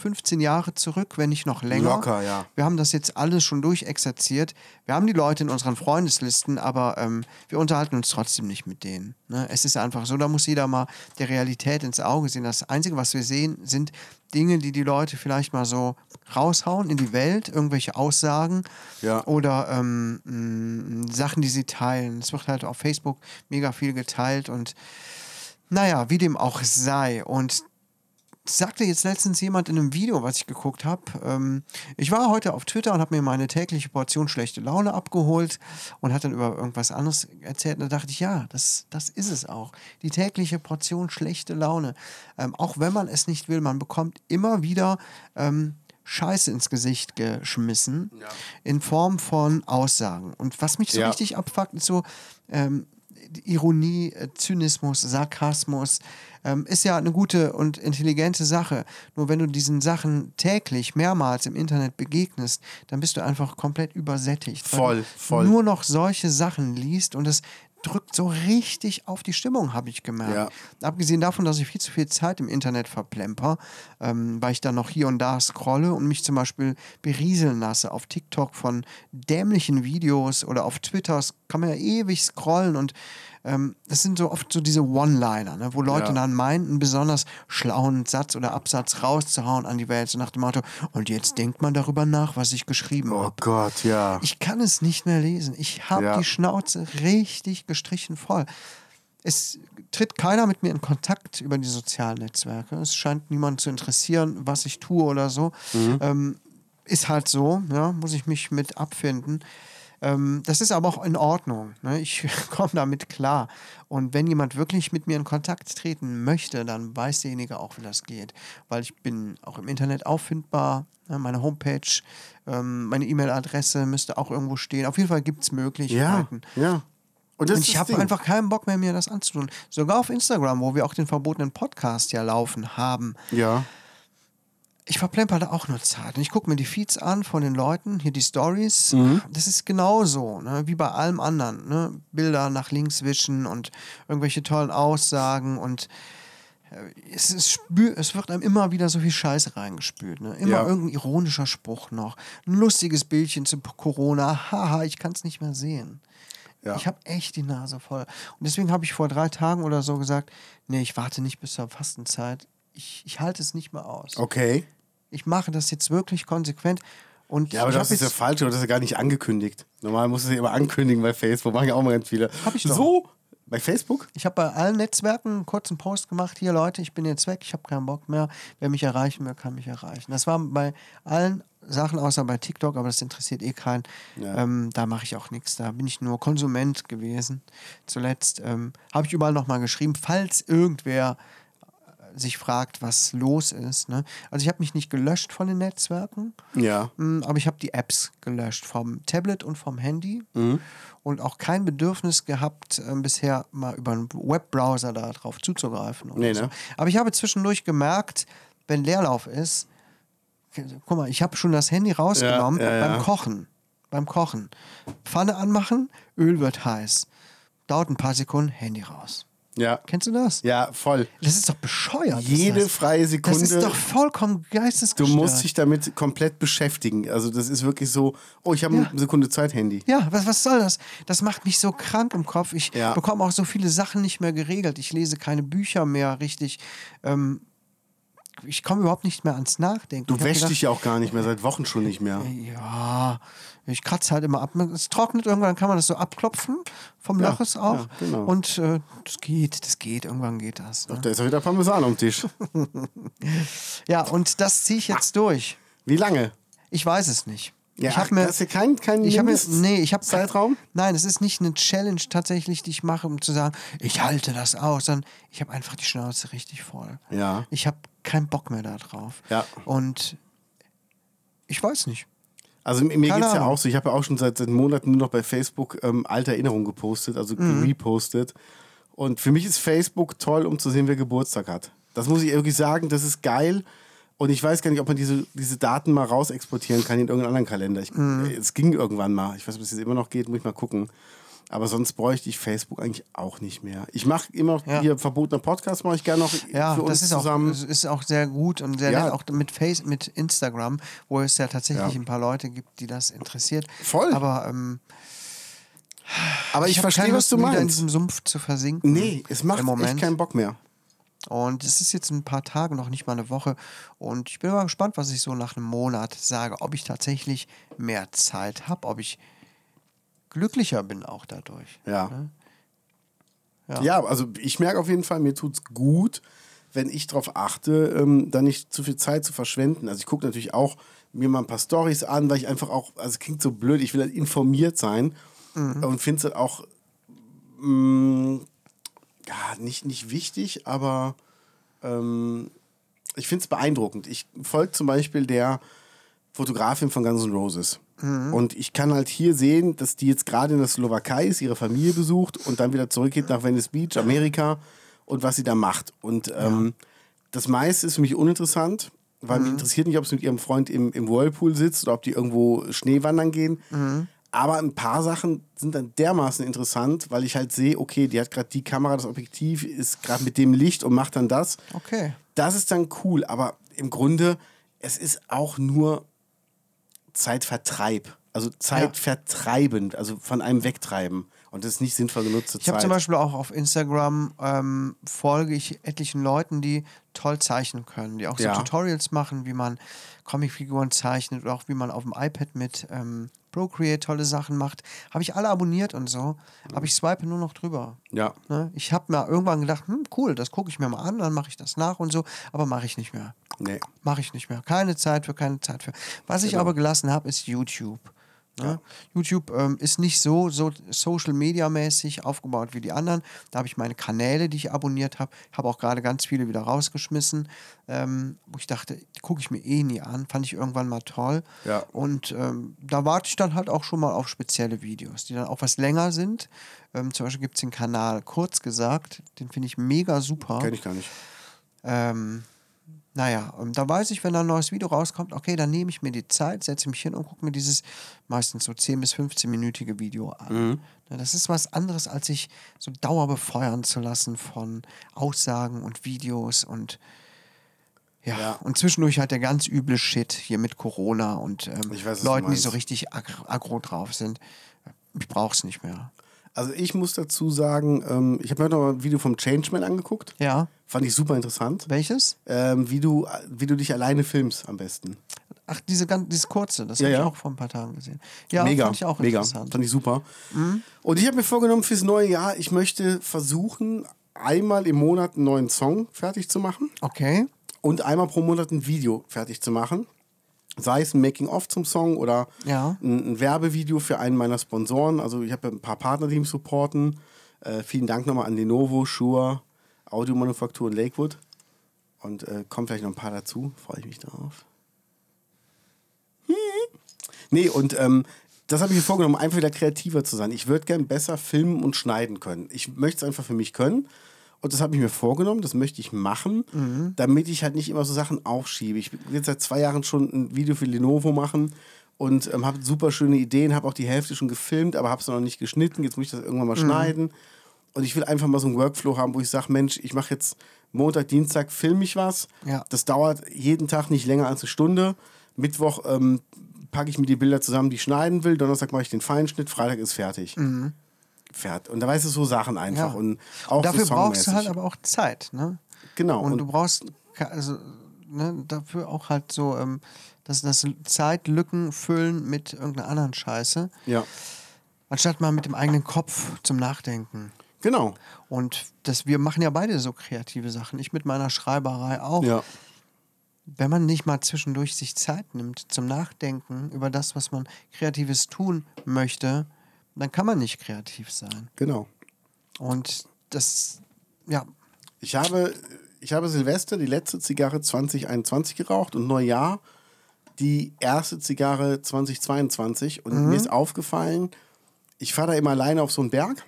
15 Jahre zurück, wenn nicht noch länger. Locker, ja. Wir haben das jetzt alles schon durchexerziert. Wir haben die Leute in unseren Freundeslisten, aber ähm, wir unterhalten uns trotzdem nicht mit denen. Ne? Es ist einfach so, da muss jeder mal der Realität ins Auge sehen. Das Einzige, was wir sehen, sind Dinge, die die Leute vielleicht mal so raushauen in die Welt, irgendwelche Aussagen Ja. oder ähm, mh, Sachen, die sie teilen. Es wird halt auf Facebook mega viel geteilt und naja, wie dem auch sei. Und sagte jetzt letztens jemand in einem Video, was ich geguckt habe. Ähm, ich war heute auf Twitter und habe mir meine tägliche Portion schlechte Laune abgeholt und hat dann über irgendwas anderes erzählt. Und da dachte ich, ja, das, das ist es auch. Die tägliche Portion schlechte Laune. Ähm, auch wenn man es nicht will, man bekommt immer wieder ähm, Scheiße ins Gesicht geschmissen in Form von Aussagen. Und was mich so Ja. richtig abfuckt, ist so, ähm, Ironie, äh, Zynismus, Sarkasmus ähm, ist ja eine gute und intelligente Sache. Nur wenn du diesen Sachen täglich mehrmals im Internet begegnest, dann bist du einfach komplett übersättigt. Voll, du voll. Nur noch solche Sachen liest und es drückt so richtig auf die Stimmung, habe ich gemerkt. Abgesehen davon, dass ich viel zu viel Zeit im Internet verplemper, ähm, weil ich dann noch hier und da scrolle und mich zum Beispiel berieseln lasse auf TikTok von dämlichen Videos oder auf Twitter kann man ja ewig scrollen und ähm, das sind so oft so diese One-Liner, ne, wo Leute Ja. dann meinen, einen besonders schlauen Satz oder Absatz rauszuhauen an die Welt, so nach dem Motto, und jetzt denkt man darüber nach, was ich geschrieben Oh habe. Gott, ja. Ich kann es nicht mehr lesen. Ich habe Ja. die Schnauze richtig gestrichen voll. Es tritt keiner mit mir in Kontakt über die sozialen Netzwerke. Es scheint niemand zu interessieren, was ich tue oder so. Ähm, ist halt so, ja, muss ich mich mit abfinden. Ähm, das ist aber auch in Ordnung. Ne? Ich komme damit klar. Und wenn jemand wirklich mit mir in Kontakt treten möchte, dann weiß derjenige auch, wie das geht. Weil ich bin auch im Internet auffindbar. Ne? Meine Homepage, ähm, meine E-Mail-Adresse müsste auch irgendwo stehen. Auf jeden Fall gibt es Ja, Möglichkeiten. ja. Und das Und ist ich habe einfach keinen Bock mehr, mir das anzutun. Sogar auf Instagram, wo wir auch den verbotenen Podcast ja laufen haben. Ja. Ich verplemper da auch nur Zeit. Und ich gucke mir die Feeds an von den Leuten, hier die Stories. Mhm. Das ist genauso, ne? wie bei allem anderen. Ne? Bilder nach links wischen und irgendwelche tollen Aussagen und äh, es, spür, es wird einem immer wieder so viel Scheiße reingespült. Ne? Immer Ja. irgendein ironischer Spruch noch. Ein lustiges Bildchen zu Corona. Haha, ich kann es nicht mehr sehen. Ja. Ich habe echt die Nase voll. Und deswegen habe ich vor drei Tagen oder so gesagt, nee, ich warte nicht bis zur Fastenzeit. Ich, ich halte es nicht mehr aus. Okay. Ich mache das jetzt wirklich konsequent. Und Ja, aber ich das ist ja falsch, du hast ja gar nicht angekündigt. Normal musst du ja immer ankündigen bei Facebook, machen ja auch mal ganz viele. Hab ich doch. So? Bei Facebook? ich habe bei allen Netzwerken einen kurzen Post gemacht. Hier, Leute, ich bin jetzt weg, ich habe keinen Bock mehr. Wer mich erreichen will, kann mich erreichen. Das war bei allen Sachen, außer bei TikTok, aber das interessiert eh keinen. Ja. Ähm, da mache ich auch nichts. Da bin ich nur Konsument gewesen. Zuletzt ähm, habe ich überall nochmal geschrieben, falls irgendwer sich fragt, was los ist. Ne? Also ich habe mich nicht gelöscht von den Netzwerken. Ja. Mm, Aber ich habe die Apps gelöscht vom Tablet und vom Handy Mhm. und auch kein Bedürfnis gehabt, ähm, bisher mal über einen Webbrowser darauf zuzugreifen. Nee, so. ne? Aber ich habe zwischendurch gemerkt, wenn Leerlauf ist, guck mal, ich habe schon das Handy rausgenommen Ja, ja, beim. Kochen. Beim Kochen. Pfanne anmachen, Öl wird heiß. Dauert ein paar Sekunden, Handy raus. Ja. Kennst du das? Ja, voll. Das ist doch bescheuert. Jede das. freie Sekunde. Das ist doch vollkommen Du geistesgestört. musst dich damit komplett beschäftigen. Also das ist wirklich so, oh, ich habe Ja. eine Sekunde Zeit, Handy. Ja, was, was soll das? Das macht mich so krank im Kopf. Ich Ja. bekomme auch so viele Sachen nicht mehr geregelt. Ich lese keine Bücher mehr richtig. Ähm, ich komme überhaupt nicht mehr ans Nachdenken. Du wäschst gedacht, dich ja auch gar nicht mehr, seit Wochen schon nicht mehr. Ja, ich kratze halt immer ab. Es trocknet irgendwann, kann man das so abklopfen vom Ja, Loches auch. ja, genau. Und äh, das geht, das geht, irgendwann geht das. Ne? Da ist ja wieder Parmesan am Tisch. Ja, und das ziehe ich jetzt durch. Wie lange? Ich weiß es nicht. Ja, ich habe mir, das ist ja kein, ich Mindest- nee, ich habe Zeitraum? Nein, es ist nicht eine Challenge tatsächlich, die ich mache, um zu sagen, ich halte das aus, sondern ich habe einfach die Schnauze richtig voll. Ja. Ich habe keinen Bock mehr darauf. Ja. Und ich weiß nicht. Also mir geht Keine es ja Ahnung. auch so, ich habe ja auch schon seit, seit Monaten nur noch bei Facebook ähm, alte Erinnerungen gepostet, also Mhm. repostet. Und für mich ist Facebook toll, um zu sehen, wer Geburtstag hat. Das muss ich irgendwie sagen, das ist geil. Und ich weiß gar nicht, ob man diese, diese Daten mal raus exportieren kann in irgendeinen anderen Kalender. Ich, Mhm. Es ging irgendwann mal. Ich weiß nicht, ob es jetzt immer noch geht, muss ich mal gucken. Aber sonst bräuchte ich Facebook eigentlich auch nicht mehr. Ich mache immer noch Ja. hier verbotener Podcast, mache ich gerne noch Ja, für uns das ist auch, zusammen. das ist auch sehr gut und sehr Ja. nett, auch mit Face, mit Instagram, wo es ja tatsächlich Ja. ein paar Leute gibt, die das interessiert. Voll. Aber ähm, Aber ich, hab verstehe, was du wieder in meinst. diesem Sumpf zu versinken. Nee, es macht im Moment. echt keinen Bock mehr. Und es ist jetzt ein paar Tage, noch nicht mal eine Woche. Und ich bin mal gespannt, was ich so nach einem Monat sage. Ob ich tatsächlich mehr Zeit habe, ob ich glücklicher bin auch dadurch. Ja. Ne? Ja. also ich merke auf jeden Fall, mir tut es gut, wenn ich darauf achte, ähm, da nicht zu viel Zeit zu verschwenden. Also ich gucke natürlich auch mir mal ein paar Stories an, weil ich einfach auch, also es klingt so blöd, ich will halt informiert sein und finde es halt auch mh, ja, nicht, nicht wichtig, aber ähm, ich finde es beeindruckend. Ich folge zum Beispiel der Fotografin von Guns N' Roses. Und ich kann halt hier sehen, dass die jetzt gerade in der Slowakei ist, ihre Familie besucht und dann wieder zurückgeht nach Venice Beach, Amerika und was sie da macht. Und ähm, das meiste ist für mich uninteressant, weil mich interessiert nicht, ob sie mit ihrem Freund im, im Whirlpool sitzt oder ob die irgendwo Schneewandern gehen. Aber ein paar Sachen sind dann dermaßen interessant, weil ich halt sehe, okay, die hat gerade die Kamera, das Objektiv ist gerade mit dem Licht und macht dann das. Okay. Das ist dann cool, aber im Grunde, es ist auch nur Zeitvertreib. Also zeitvertreibend, also von einem wegtreiben. Und das ist nicht sinnvoll genutzte Ich habe Zeit. zum Beispiel auch auf Instagram ähm, folge ich etlichen Leuten, die toll zeichnen können, die auch so Ja. Tutorials machen, wie man Comicfiguren zeichnet oder auch wie man auf dem iPad mit ähm, Procreate tolle Sachen macht. Habe ich alle abonniert und so, aber ich swipe nur noch drüber. ja. Ne? Ich habe mir irgendwann gedacht, hm, cool, das gucke ich mir mal an, dann mache ich das nach und so, aber mache ich nicht mehr. Nee. Mache ich nicht mehr. Keine Zeit für, keine Zeit für. Was ich aber gelassen habe, ist YouTube. Ne? YouTube ähm, ist nicht so, so Social Media mäßig aufgebaut wie die anderen. Da habe ich meine Kanäle, die ich abonniert habe. Ich habe auch gerade ganz viele wieder rausgeschmissen, ähm, wo ich dachte, gucke ich mir eh nie an. Fand ich irgendwann mal toll. Ja. Und ähm, da warte ich dann halt auch schon mal auf spezielle Videos, die dann auch was länger sind. Ähm, zum Beispiel gibt es den Kanal Kurz gesagt, den finde ich mega super. Kenn ich gar nicht. Ähm, naja, ähm, da weiß ich, wenn da ein neues Video rauskommt, okay, dann nehme ich mir die Zeit, setze mich hin und gucke mir dieses meistens so 10- bis 15-minütige Video an. Ja, das ist was anderes, als sich so dauerbefeuern zu lassen von Aussagen und Videos und ja, Ja. und zwischendurch halt der ganz üble Shit hier mit Corona und ähm, weiß, Leuten, die so richtig aggro, aggro drauf sind. Ich brauch's nicht mehr. Also ich muss dazu sagen, ähm, ich habe mir noch mal ein Video vom Changeman angeguckt. Ja, Fand ich super interessant. welches? Ähm, wie, du, wie du dich alleine filmst am besten. Ach, diese ganz, dieses kurze, das Ja, habe ich ja. auch vor ein paar Tagen gesehen. Ja, mega, fand ich auch mega. interessant. Mhm. Fand ich super. Und ich habe mir vorgenommen fürs neue Jahr, ich möchte versuchen, einmal im Monat einen neuen Song fertig zu machen Okay. und einmal pro Monat ein Video fertig zu machen. Sei es ein Making-of zum Song oder Ja. ein, ein Werbevideo für einen meiner Sponsoren. Also ich habe ein paar Partner, die mich supporten. Äh, vielen Dank nochmal an Lenovo, Shure, Audiomanufaktur und Lakewood. Und äh, kommt vielleicht noch ein paar dazu. Freue ich mich drauf. Nee, und ähm, das habe ich mir vorgenommen, einfach wieder kreativer zu sein. Ich würde gern besser filmen und schneiden können. Ich möchte es einfach für mich können. Und das habe ich mir vorgenommen, das möchte ich machen, damit ich halt nicht immer so Sachen aufschiebe. Ich will jetzt seit zwei Jahren schon ein Video für Lenovo machen und ähm, habe super schöne Ideen, habe auch die Hälfte schon gefilmt, aber habe es noch nicht geschnitten. Jetzt muss ich das irgendwann mal schneiden. Und ich will einfach mal so einen Workflow haben, wo ich sage, Mensch, ich mache jetzt Montag, Dienstag, filme ich was. Ja. Das dauert jeden Tag nicht länger als eine Stunde. Mittwoch ähm, packe ich mir die Bilder zusammen, die ich schneiden will. Donnerstag mache ich den Feinschnitt, Freitag ist fertig. Fertig. Und da weißt du so Sachen einfach. Ja. Und auch Und dafür so brauchst du halt aber auch Zeit, ne? Genau. Und, Und, du brauchst also, ne, dafür auch halt so, ähm, dass das Zeitlücken füllen mit irgendeiner anderen Scheiße, ja, anstatt mal mit dem eigenen Kopf zum Nachdenken. genau. Und das, wir machen ja beide so kreative Sachen. Ich mit meiner Schreiberei auch. Ja. Wenn man nicht mal zwischendurch sich Zeit nimmt zum Nachdenken über das, was man Kreatives tun möchte, dann kann man nicht kreativ sein. Genau. Und das, ja, Ich habe, ich habe Silvester die letzte Zigarre 2021 geraucht und Neujahr die erste Zigarre 2022. Und mir ist aufgefallen, ich fahre da immer alleine auf so einen Berg.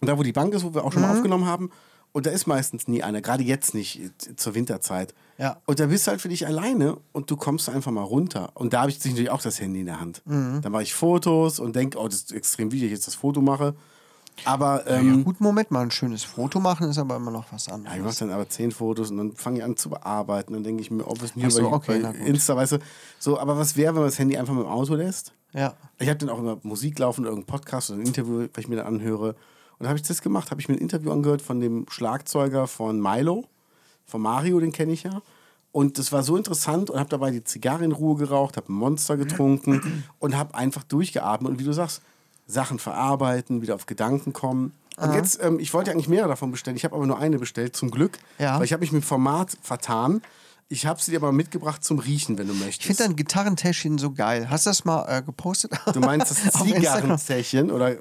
Und da, wo die Bank ist, wo wir auch schon mal aufgenommen haben, und da ist meistens nie einer, gerade jetzt nicht zur Winterzeit. Ja. Und da bist du halt für dich alleine und du kommst einfach mal runter. Und da habe ich natürlich auch das Handy in der Hand. Da mache ich Fotos und denke, oh, das ist extrem wichtig, ich jetzt das Foto mache. Aber Ja, ähm, gut, Moment mal, ein schönes Foto machen ist aber immer noch was ja, ich mache anderes. dann aber zehn Fotos und dann fange ich an zu bearbeiten. Dann denke ich mir, ob es mir so, bei, okay. Insta, weißt du, so, aber was wäre, wenn man das Handy einfach mit dem Auto lässt? Ja. Ich habe dann auch immer Musik laufen, oder irgendeinen Podcast oder ein Interview, was ich mir dann anhöre. Und habe ich das gemacht, habe ich mir ein Interview angehört von dem Schlagzeuger von Milo, von Mario, den kenne ich ja. Und das war so interessant und habe dabei die Zigarre in Ruhe geraucht, habe ein Monster getrunken und habe einfach durchgeatmet. Und wie du sagst, Sachen verarbeiten, wieder auf Gedanken kommen. Und jetzt, ähm, ich wollte ja eigentlich mehrere davon bestellen, ich habe aber nur eine bestellt, zum Glück. Ja. Weil ich habe mich mit Format vertan. Ich habe sie dir aber mitgebracht zum Riechen, wenn du möchtest. Ich finde dein Gitarrentäschchen so geil. Hast du das mal äh, gepostet? du meinst das. Zigarrenzächen oder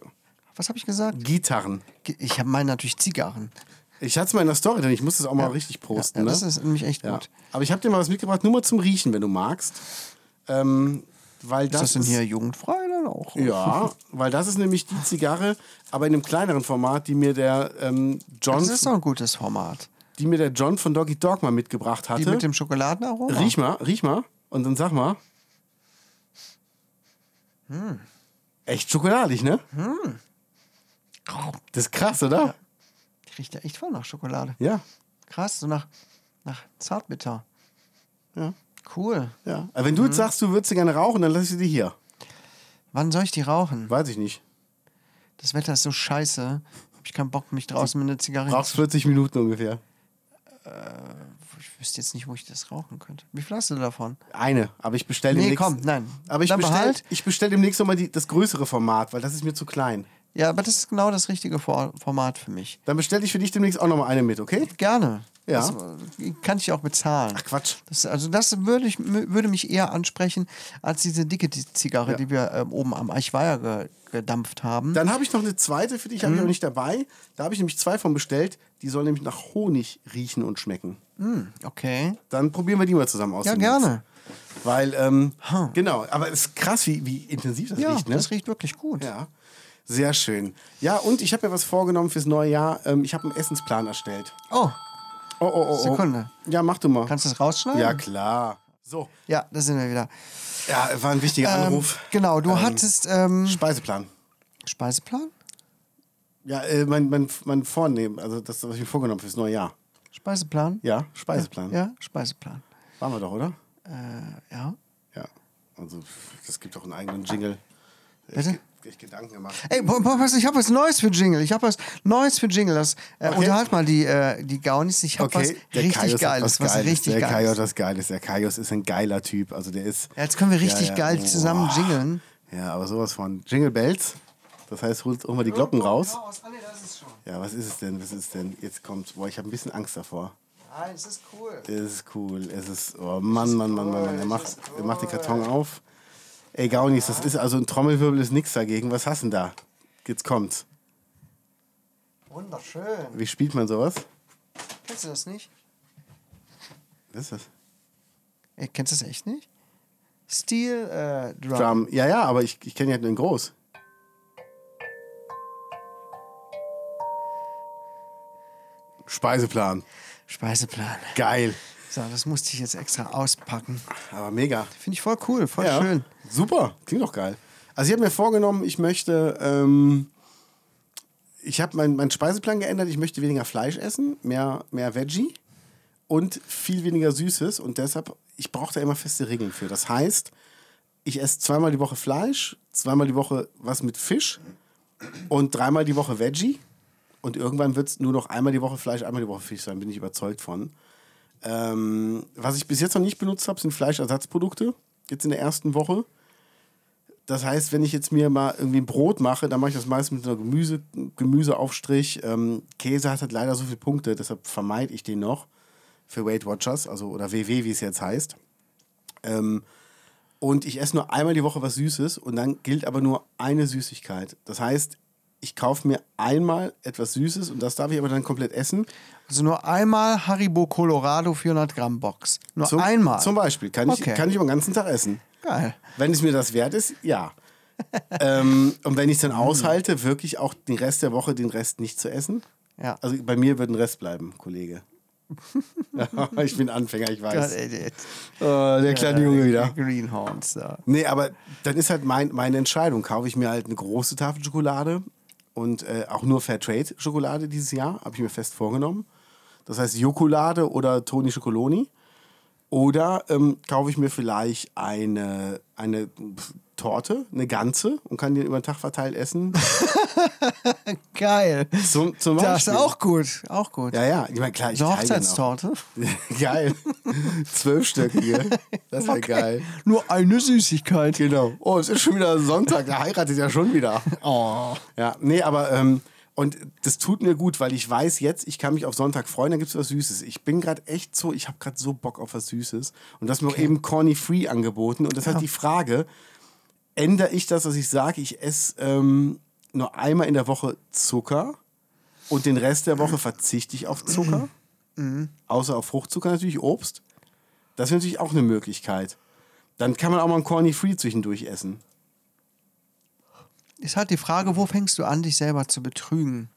Was habe ich gesagt? Gitarren? Ich habe meine natürlich Zigarren. Ich hatte es mal in der Story, denn ich muss das auch mal richtig posten. Ja, ne? das ist nämlich echt gut. Aber ich habe dir mal was mitgebracht, nur mal zum Riechen, wenn du magst. Ähm, weil Ist das, das denn hier jugendfrei dann auch? Ja, weil das ist nämlich die Zigarre, aber in einem kleineren Format, die mir der ähm, John, Das ist doch ein gutes Format. die mir der John von Doggy Dog mal mitgebracht hatte. Die mit dem Schokoladenaroma? riech mal, riech mal und dann sag mal. Hm. Echt schokoladig, ne? Das ist krass, oder? Die riecht ja echt voll nach Schokolade. Ja. Krass, so nach, nach Zartbitter. Ja. Cool. ja. Aber wenn du jetzt sagst, du würdest sie gerne rauchen, dann lass ich sie hier. Wann soll ich die rauchen? Weiß ich nicht. Das Wetter ist so scheiße. Hab ich keinen Bock, mich draußen mit einer Zigarre Brauchst 40 Minuten ungefähr. Ich wüsste jetzt nicht, wo ich das rauchen könnte. Wie viel hast du davon? Eine, aber ich bestelle Nee, demnächst. komm, nein. Aber ich Dann bestelle behalt. ich bestell demnächst nochmal das größere Format, weil das ist mir zu klein. Ja, aber das ist genau das richtige For Format für mich. Dann bestelle ich für dich demnächst auch nochmal eine mit, okay? Gerne. Ja. Das äh, kann ich auch bezahlen. Ach Quatsch. Das, also das würde, ich, würde mich eher ansprechen als diese dicke Zigarre, Ja. die wir ähm, oben am Eichweiher ge gedampft haben. Dann habe ich noch eine zweite für dich, Mhm. habe ich auch nicht dabei. Da habe ich nämlich zwei von bestellt. Die sollen nämlich nach Honig riechen und schmecken. okay. Dann probieren wir die mal zusammen aus. Ja, gerne. Weil, ähm, genau, aber es ist krass, wie, wie intensiv das Ja, riecht, ne? das riecht wirklich gut. Ja, sehr schön. Ja, und ich habe mir was vorgenommen fürs neue Jahr. Ähm, ich habe einen Essensplan erstellt. Oh, Oh, oh, oh, oh. Sekunde. Ja, mach du mal. kannst du das rausschneiden? ja, klar. So, Ja, da sind wir wieder. ja, war ein wichtiger Ähm, Anruf. genau, du hattest ähm, Speiseplan. Speiseplan? Ja, äh, mein, mein, mein Vornehmen, also das, was ich mir vorgenommen fürs neue Jahr. Speiseplan? Ja, Speiseplan. Ja, Speiseplan. Waren wir doch, oder? Äh, ja. Ja. Also, das gibt doch einen eigenen Jingle. Bitte? Ich, Gedanken gemacht. Ey, was, ich habe was Neues für Jingle. Ich habe was Neues für Jingle. Das, äh, Okay. Unterhalt mal die, äh, die Gaunis. Ich habe was richtig Geiles. Was, Geiles. richtig der Geiles. hat was Geiles. Der Kaius ist ein geiler Typ. Also der ist. Ja, jetzt können wir richtig Ja, ja. geil zusammen Boah. jingeln. Ja, aber sowas von Jingle Bells. Das heißt, holt auch mal die Glocken raus. Ja, was ist es denn? Was ist es denn? Jetzt kommt. Boah, ich habe ein bisschen Angst davor. Nein, es ist cool. Es ist cool. Es ist. Oh Mann, Mann, Mann, Mann, Mann. Er macht, er macht den Karton auf. Ey, Gaunis, das ist also ein Trommelwirbel ist nichts dagegen. Was hast du denn da? Jetzt kommt's. Wunderschön. Wie spielt man sowas? Kennst du das nicht? Was ist das? Ey, kennst du das echt nicht? Steel äh, Drum. Drum. Ja, ja, aber ich, ich kenne ja in groß. Speiseplan. Speiseplan. Geil. So, das musste ich jetzt extra auspacken. Aber mega. Finde ich voll cool, voll ja. schön. Super. Klingt doch geil. Also ich habe mir vorgenommen, ich möchte, ähm, ich habe meinen mein Speiseplan geändert. Ich möchte weniger Fleisch essen, mehr, mehr Veggie und viel weniger Süßes. Und deshalb, ich brauche da immer feste Regeln für. Das heißt, ich esse zweimal die Woche Fleisch, zweimal die Woche was mit Fisch und dreimal die Woche Veggie. Und irgendwann wird es nur noch einmal die Woche Fleisch, einmal die Woche Fisch sein, bin ich überzeugt von. Ähm, was ich bis jetzt noch nicht benutzt habe, sind Fleischersatzprodukte. Jetzt in der ersten Woche. Das heißt, wenn ich jetzt mir mal irgendwie ein Brot mache, dann mache ich das meist mit einer Gemüse, Gemüseaufstrich. Ähm, Käse hat halt leider so viele Punkte, deshalb vermeide ich den noch für Weight Watchers, also oder WW, wie es jetzt heißt. Ähm, und ich esse nur einmal die Woche was Süßes und dann gilt aber nur eine Süßigkeit. Das heißt, ich kaufe mir einmal etwas Süßes und das darf ich aber dann komplett essen. Also nur einmal Haribo Colorado 400 Gramm Box. Nur Zum, einmal. Zum Beispiel. Kann ich, Okay. kann ich über den ganzen Tag essen. Geil. Wenn es mir das wert ist, ja. ähm, und wenn ich es dann aushalte, wirklich auch den Rest der Woche den Rest nicht zu essen. Ja. Also bei mir wird ein Rest bleiben, Kollege. ich bin Anfänger, ich weiß. Oh, der kleine Junge wieder. Greenhorns da. Nee, aber dann ist halt mein, meine Entscheidung. Kaufe ich mir halt eine große Tafel Schokolade und äh, auch nur Fairtrade-Schokolade dieses Jahr, habe ich mir fest vorgenommen. Das heißt Jokolade oder Toni Schokoloni. Oder ähm, kaufe ich mir vielleicht eine, eine Torte, eine ganze und kann die über den Tag verteilt essen. Geil. Zum, zum Das ist Beispiel. auch gut. Auch gut. Ja, ja. Ich meine, klar, ich Eine. Hochzeitstorte. geil. Zwölfstöckige. Das wäre geil. Nur eine Süßigkeit. Genau. Oh, es ist schon wieder Sonntag. Der heiratet ja schon wieder. Oh. Ja, nee, aber ähm, und das tut mir gut, weil ich weiß jetzt, ich kann mich auf Sonntag freuen, dann gibt es was Süßes. Ich bin gerade echt so, ich habe gerade so Bock auf was Süßes. Und das ist mir auch eben Corny Free angeboten. Und das hat die Frage, ändere ich das, dass ich sage, ich esse ähm, nur einmal in der Woche Zucker und den Rest der Woche verzichte ich auf Zucker? Außer auf Fruchtzucker natürlich, Obst. Das wäre natürlich auch eine Möglichkeit. Dann kann man auch mal ein Corny Free zwischendurch essen. Ist halt die Frage, wo fängst du an, dich selber zu betrügen?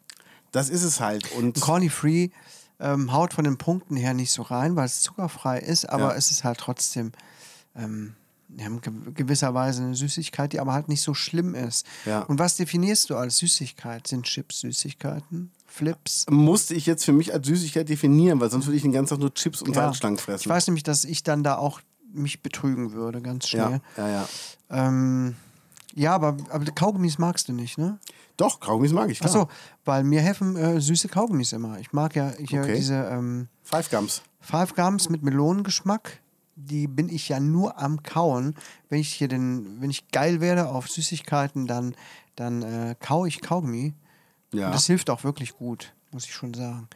Das ist es halt. Und Corny Free ähm, haut von den Punkten her nicht so rein, weil es zuckerfrei ist, aber Ja. es ist halt trotzdem ähm, ja, in ge- gewisser Weise eine Süßigkeit, die aber halt nicht so schlimm ist. Ja. Und was definierst du als Süßigkeit? Sind Chips Süßigkeiten? Flips? musste ich jetzt für mich als Süßigkeit definieren, weil sonst würde ich den ganzen Tag nur Chips und Salzstangen Ich fressen. weiß nämlich, dass ich dann da auch mich betrügen würde, ganz schnell. ja, ja, ja. Ähm, ja, aber, aber Kaugummis magst du nicht, ne? Doch, Kaugummis mag ich, klar. Achso, weil mir helfen äh, süße Kaugummis immer. Ich mag ja hier Okay. diese ähm, Five Gums. Five Gums mit Melonengeschmack. Die bin ich ja nur am Kauen. Wenn ich hier den, wenn ich geil werde auf Süßigkeiten, dann, dann äh, kaue ich Kaugummi. Ja. Und das hilft auch wirklich gut, muss ich schon sagen.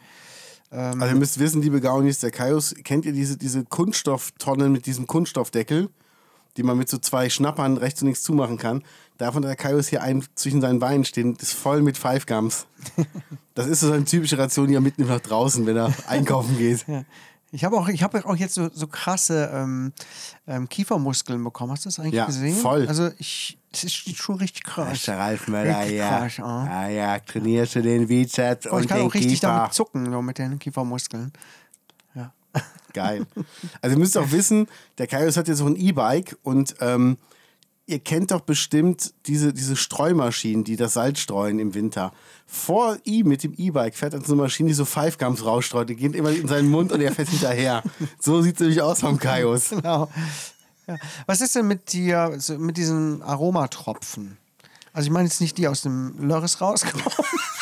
Also ihr müsst wissen, liebe Gaunis, der Kaius, kennt ihr diese, diese Kunststofftonnen mit diesem Kunststoffdeckel, die man mit so zwei Schnappern rechts und links zumachen kann? Davon hat der Kaius hier einen zwischen seinen Beinen stehen, das ist voll mit Five Gums. Das ist so eine typische Ration, die er mitnimmt nach draußen, wenn er einkaufen geht. Ja. Ich habe auch, ich habe auch jetzt so, so krasse ähm, ähm, Kiefermuskeln bekommen. Hast du das eigentlich Ja, gesehen? voll. Also ich, das ist schon richtig krass. Der Ralf Möller, ja. krass, ah. Ja, trainierst du den Bizeps Oh, ich und kann den auch richtig Kiefer. damit zucken, so mit den Kiefermuskeln. Geil. Also ihr müsst auch wissen, der Kaius hat jetzt auch ein E-Bike und ähm, ihr kennt doch bestimmt diese, diese Streumaschinen, die das Salz streuen im Winter. Vor ihm mit dem E-Bike fährt dann so eine Maschine, die so Five Gums rausstreut. Die geht immer in seinen Mund und er fährt hinterher. So sieht es nämlich aus vom Kaius. Genau. Ja. Was ist denn mit dir, so mit diesen Aromatropfen? Also ich meine jetzt nicht die aus dem Lörres rauskommen.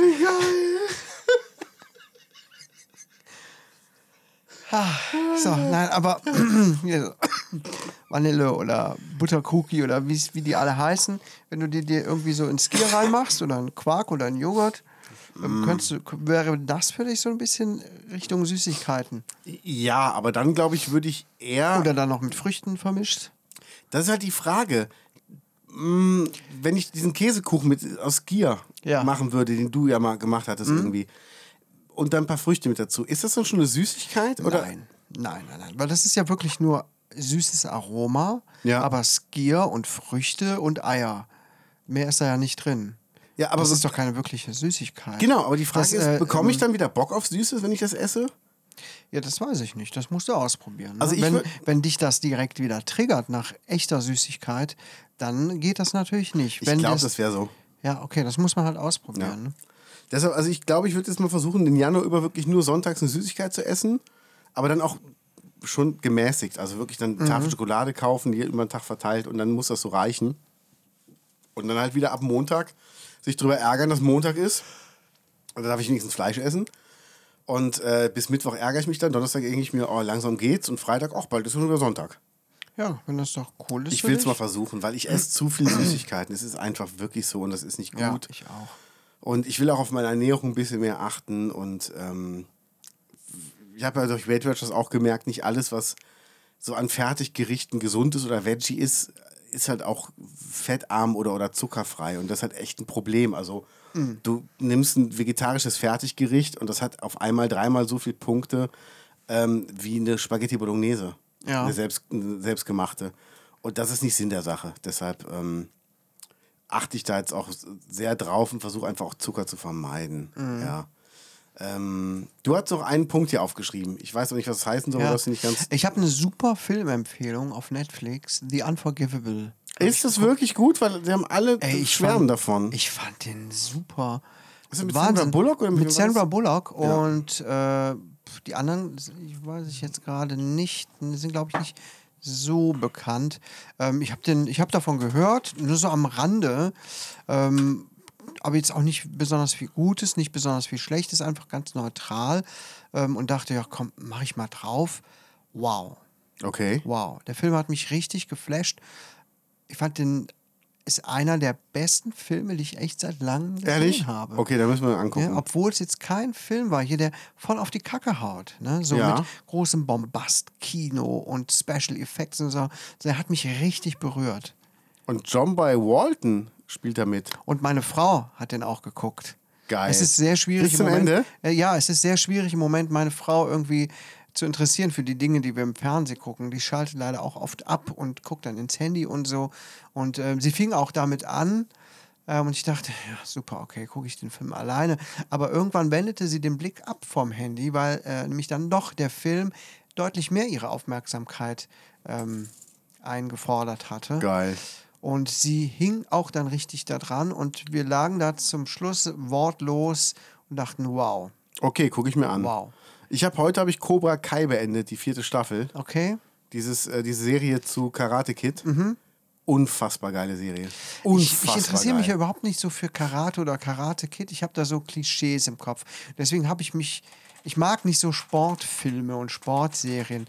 Wie geil. So, nein, aber hier so Vanille oder Buttercookie oder wie die alle heißen, wenn du die dir irgendwie so ins Skier reinmachst oder einen Quark oder einen Joghurt, ähm, könntest du, wäre das für dich so ein bisschen Richtung Süßigkeiten? Ja, aber dann glaube ich, würde ich eher. Oder dann noch mit Früchten vermischt? Das ist halt die Frage. Mm, Wenn ich diesen Käsekuchen mit, aus Gier Ja. machen würde, den du ja mal gemacht hattest irgendwie, und dann ein paar Früchte mit dazu, ist das dann schon eine Süßigkeit? Oder? Nein, nein, nein, nein. Weil das ist ja wirklich nur süßes Aroma, Ja. aber Skier und Früchte und Eier. Mehr ist da ja nicht drin. Ja, aber das ist doch keine wirkliche Süßigkeit. Genau, aber die Frage Das, ist, äh, bekomme ich ähm, dann wieder Bock auf Süßes, wenn ich das esse? Ja, das weiß ich nicht. Das musst du ausprobieren. Ne? Also wenn, wenn dich das direkt wieder triggert nach echter Süßigkeit, dann geht das natürlich nicht. Ich glaube, das, das wäre so. Ja, okay, das muss man halt ausprobieren. Ja. Ne? Deshalb, also ich glaube, ich würde jetzt mal versuchen, den Januar über wirklich nur sonntags eine Süßigkeit zu essen, aber dann auch schon gemäßigt. Also wirklich dann Mhm. Tafel Schokolade kaufen, die über den Tag verteilt und dann muss das so reichen. Und dann halt wieder ab Montag sich drüber ärgern, dass Montag ist. Und dann darf ich wenigstens Fleisch essen. Und äh, bis Mittwoch ärgere ich mich dann. Donnerstag denke ich mir, oh, langsam geht's. Und Freitag, auch bald ist schon wieder Sonntag. Ja, wenn das doch cool ist. Ich will es mal versuchen, weil ich esse zu viel Süßigkeiten. Es ist einfach wirklich so und das ist nicht gut. Ja, ich auch. Und ich will auch auf meine Ernährung ein bisschen mehr achten. Und ähm, ich habe ja durch Weight Watchers auch gemerkt, nicht alles, was so an Fertiggerichten gesund ist oder Veggie ist, ist halt auch fettarm oder, oder zuckerfrei und das ist halt echt ein Problem. Also du nimmst ein vegetarisches Fertiggericht und das hat auf einmal dreimal so viele Punkte ähm, wie eine Spaghetti Bolognese. Ja. Eine, selbst, eine selbstgemachte. Und das ist nicht Sinn der Sache. Deshalb ähm, achte ich da jetzt auch sehr drauf und versuche einfach auch Zucker zu vermeiden. Ja. Ähm, du hast noch einen Punkt hier aufgeschrieben. Ich weiß noch nicht, was das heißen soll, Ja. das nicht ganz. Ich habe eine super Filmempfehlung auf Netflix, The Unforgivable. Ist das wirklich gut? Weil sie haben alle Ey, schwärmen fand, davon. Ich fand den super. Ist mit Wahnsinn. Sandra Bullock oder mit mit Sandra? Bullock Ja. und äh, die anderen, ich weiß ich jetzt gerade nicht, sind glaube ich nicht so bekannt. Ähm, ich habe habe davon gehört, nur so am Rande. Ähm, aber jetzt auch nicht besonders viel Gutes, nicht besonders viel Schlechtes, einfach ganz neutral. Ähm, und dachte, ja komm, mach ich mal drauf. Wow. Okay. Wow, der Film hat mich richtig geflasht. Ich fand den ist einer der besten Filme, die ich echt seit langem gesehen Ehrlich? habe. Okay, da müssen wir angucken. Ja, obwohl es jetzt kein Film war, hier der voll auf die Kacke haut, ne? So Ja. mit großem Bombast-Kino und Special Effects und so. Der hat mich richtig berührt. Und John by Walton spielt da mit. Und meine Frau hat den auch geguckt. Geil. Es ist sehr schwierig Bis zum im Moment. Ende? Äh, ja, es ist sehr schwierig im Moment, meine Frau irgendwie zu interessieren für die Dinge, die wir im Fernsehen gucken. Die schaltet leider auch oft ab und guckt dann ins Handy und so. Und ähm, sie fing auch damit an. Ähm, und ich dachte, ja, super, okay, gucke ich den Film alleine. Aber irgendwann wendete sie den Blick ab vom Handy, weil äh, nämlich dann doch der Film deutlich mehr ihre Aufmerksamkeit ähm, eingefordert hatte. Geil. Und sie hing auch dann richtig da dran und wir lagen da zum Schluss wortlos und dachten, wow, Okay, gucke ich mir an. wow. Ich habe heute habe ich Cobra Kai beendet, die vierte Staffel. Okay? Dieses, äh, diese Serie zu Karate Kid. Unfassbar geile Serie. Mhm. Ich, Unfassbar ich interessiere mich ja überhaupt nicht so für Karate oder Karate Kid. Ich habe da so Klischees im Kopf. Deswegen habe ich mich, ich mag nicht so Sportfilme und Sportserien.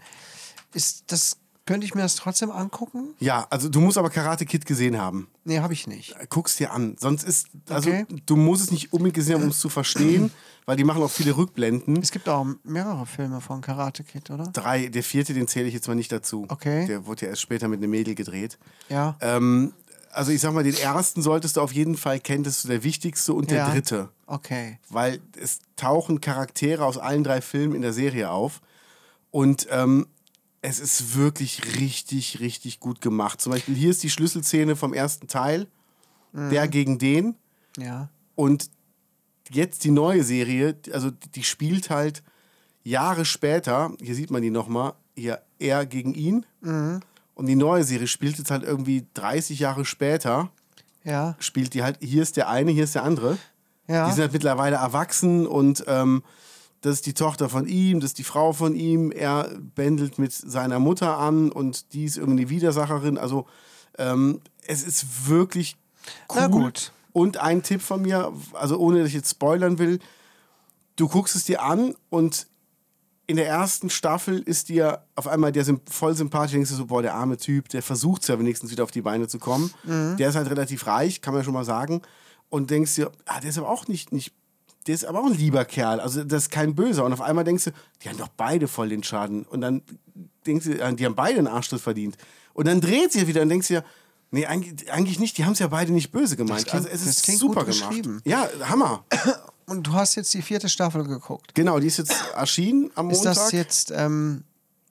Ist das, könnte ich mir das trotzdem angucken? Ja, also du musst aber Karate Kid gesehen haben. Nee, habe ich nicht. Guck's dir an. Sonst ist, also Okay. du musst es nicht unbedingt gesehen haben, um es zu verstehen, weil die machen auch viele Rückblenden. Es gibt auch mehrere Filme von Karate Kid, oder? Drei, der vierte, den zähle ich jetzt mal nicht dazu. Okay. Der wurde ja erst später mit einem Mädel gedreht. Ja. Ähm, also ich sag mal, den ersten solltest du auf jeden Fall kennen, das ist der wichtigste und der ja. dritte. Okay. Weil es tauchen Charaktere aus allen drei Filmen in der Serie auf. Und ähm, es ist wirklich richtig, richtig gut gemacht. Zum Beispiel hier ist die Schlüsselszene vom ersten Teil, Mhm. der gegen den. Ja. Und jetzt die neue Serie, also die spielt halt Jahre später, hier sieht man die nochmal, hier er gegen ihn. Mhm. Und die neue Serie spielt jetzt halt irgendwie 30 Jahre später, Ja. spielt die halt, hier ist der eine, hier ist der andere. Ja. Die sind halt mittlerweile erwachsen und ähm, das ist die Tochter von ihm, das ist die Frau von ihm. Er bändelt mit seiner Mutter an und die ist irgendwie Widersacherin. Also ähm, es ist wirklich cool. Na gut. Und ein Tipp von mir, also ohne dass ich jetzt spoilern will, du guckst es dir an und in der ersten Staffel ist dir auf einmal der voll sympathisch, denkst du so, boah, der arme Typ, der versucht ja wenigstens wieder auf die Beine zu kommen. Mhm. Der ist halt relativ reich, kann man schon mal sagen. Und denkst dir, ah, der ist aber auch nicht, nicht, der ist aber auch ein lieber Kerl. Also das ist kein Böser. Und auf einmal denkst du, die haben doch beide voll den Schaden. Und dann denkst du, ah, die haben beide einen Arschtritt verdient. Und dann dreht sie wieder und denkst dir, nee, eigentlich, eigentlich nicht, die haben es ja beide nicht böse gemeint. Klingt- also es ist super gemacht. geschrieben. Ja, Hammer. Und du hast jetzt die vierte Staffel geguckt. Genau, die ist jetzt erschienen am Ist Montag. das jetzt ähm,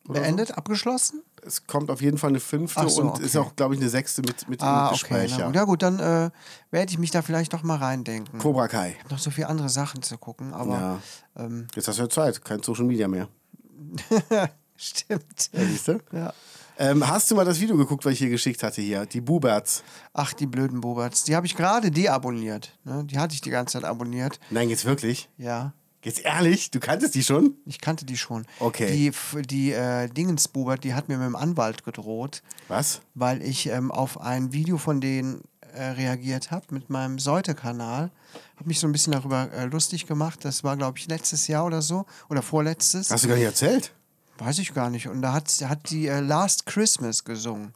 beendet, abgeschlossen? Es kommt auf jeden Fall eine fünfte so, und okay. ist auch, glaube ich, eine sechste mit, mit Ah, im okay. Gespräch. Na ja. gut. Ja gut, dann äh, werde ich mich da vielleicht doch mal reindenken. Cobra Kai. Noch so viele andere Sachen zu gucken, aber Ja. ähm, Jetzt hast du ja Zeit, kein Social Media mehr. stimmt. Ja, siehst du? Ja. Ähm, hast du mal das Video geguckt, was ich hier geschickt hatte hier? Die Buberts. Ach, die blöden Boberts. Die habe ich gerade deabonniert. Ne? Die hatte ich die ganze Zeit abonniert. Nein, jetzt wirklich? Ja. Jetzt ehrlich? Du kanntest die schon? Ich kannte die schon. Okay. Die, die äh, Dingensbubert, die hat mir mit dem Anwalt gedroht, Was? weil ich ähm, auf ein Video von denen äh, reagiert habe mit meinem Seute-Kanal. Habe mich so ein bisschen darüber äh, lustig gemacht. Das war, glaube ich, letztes Jahr oder so. Oder vorletztes. Hast du gar nicht erzählt? Weiß ich gar nicht. Und da hat, hat die äh, Last Christmas gesungen.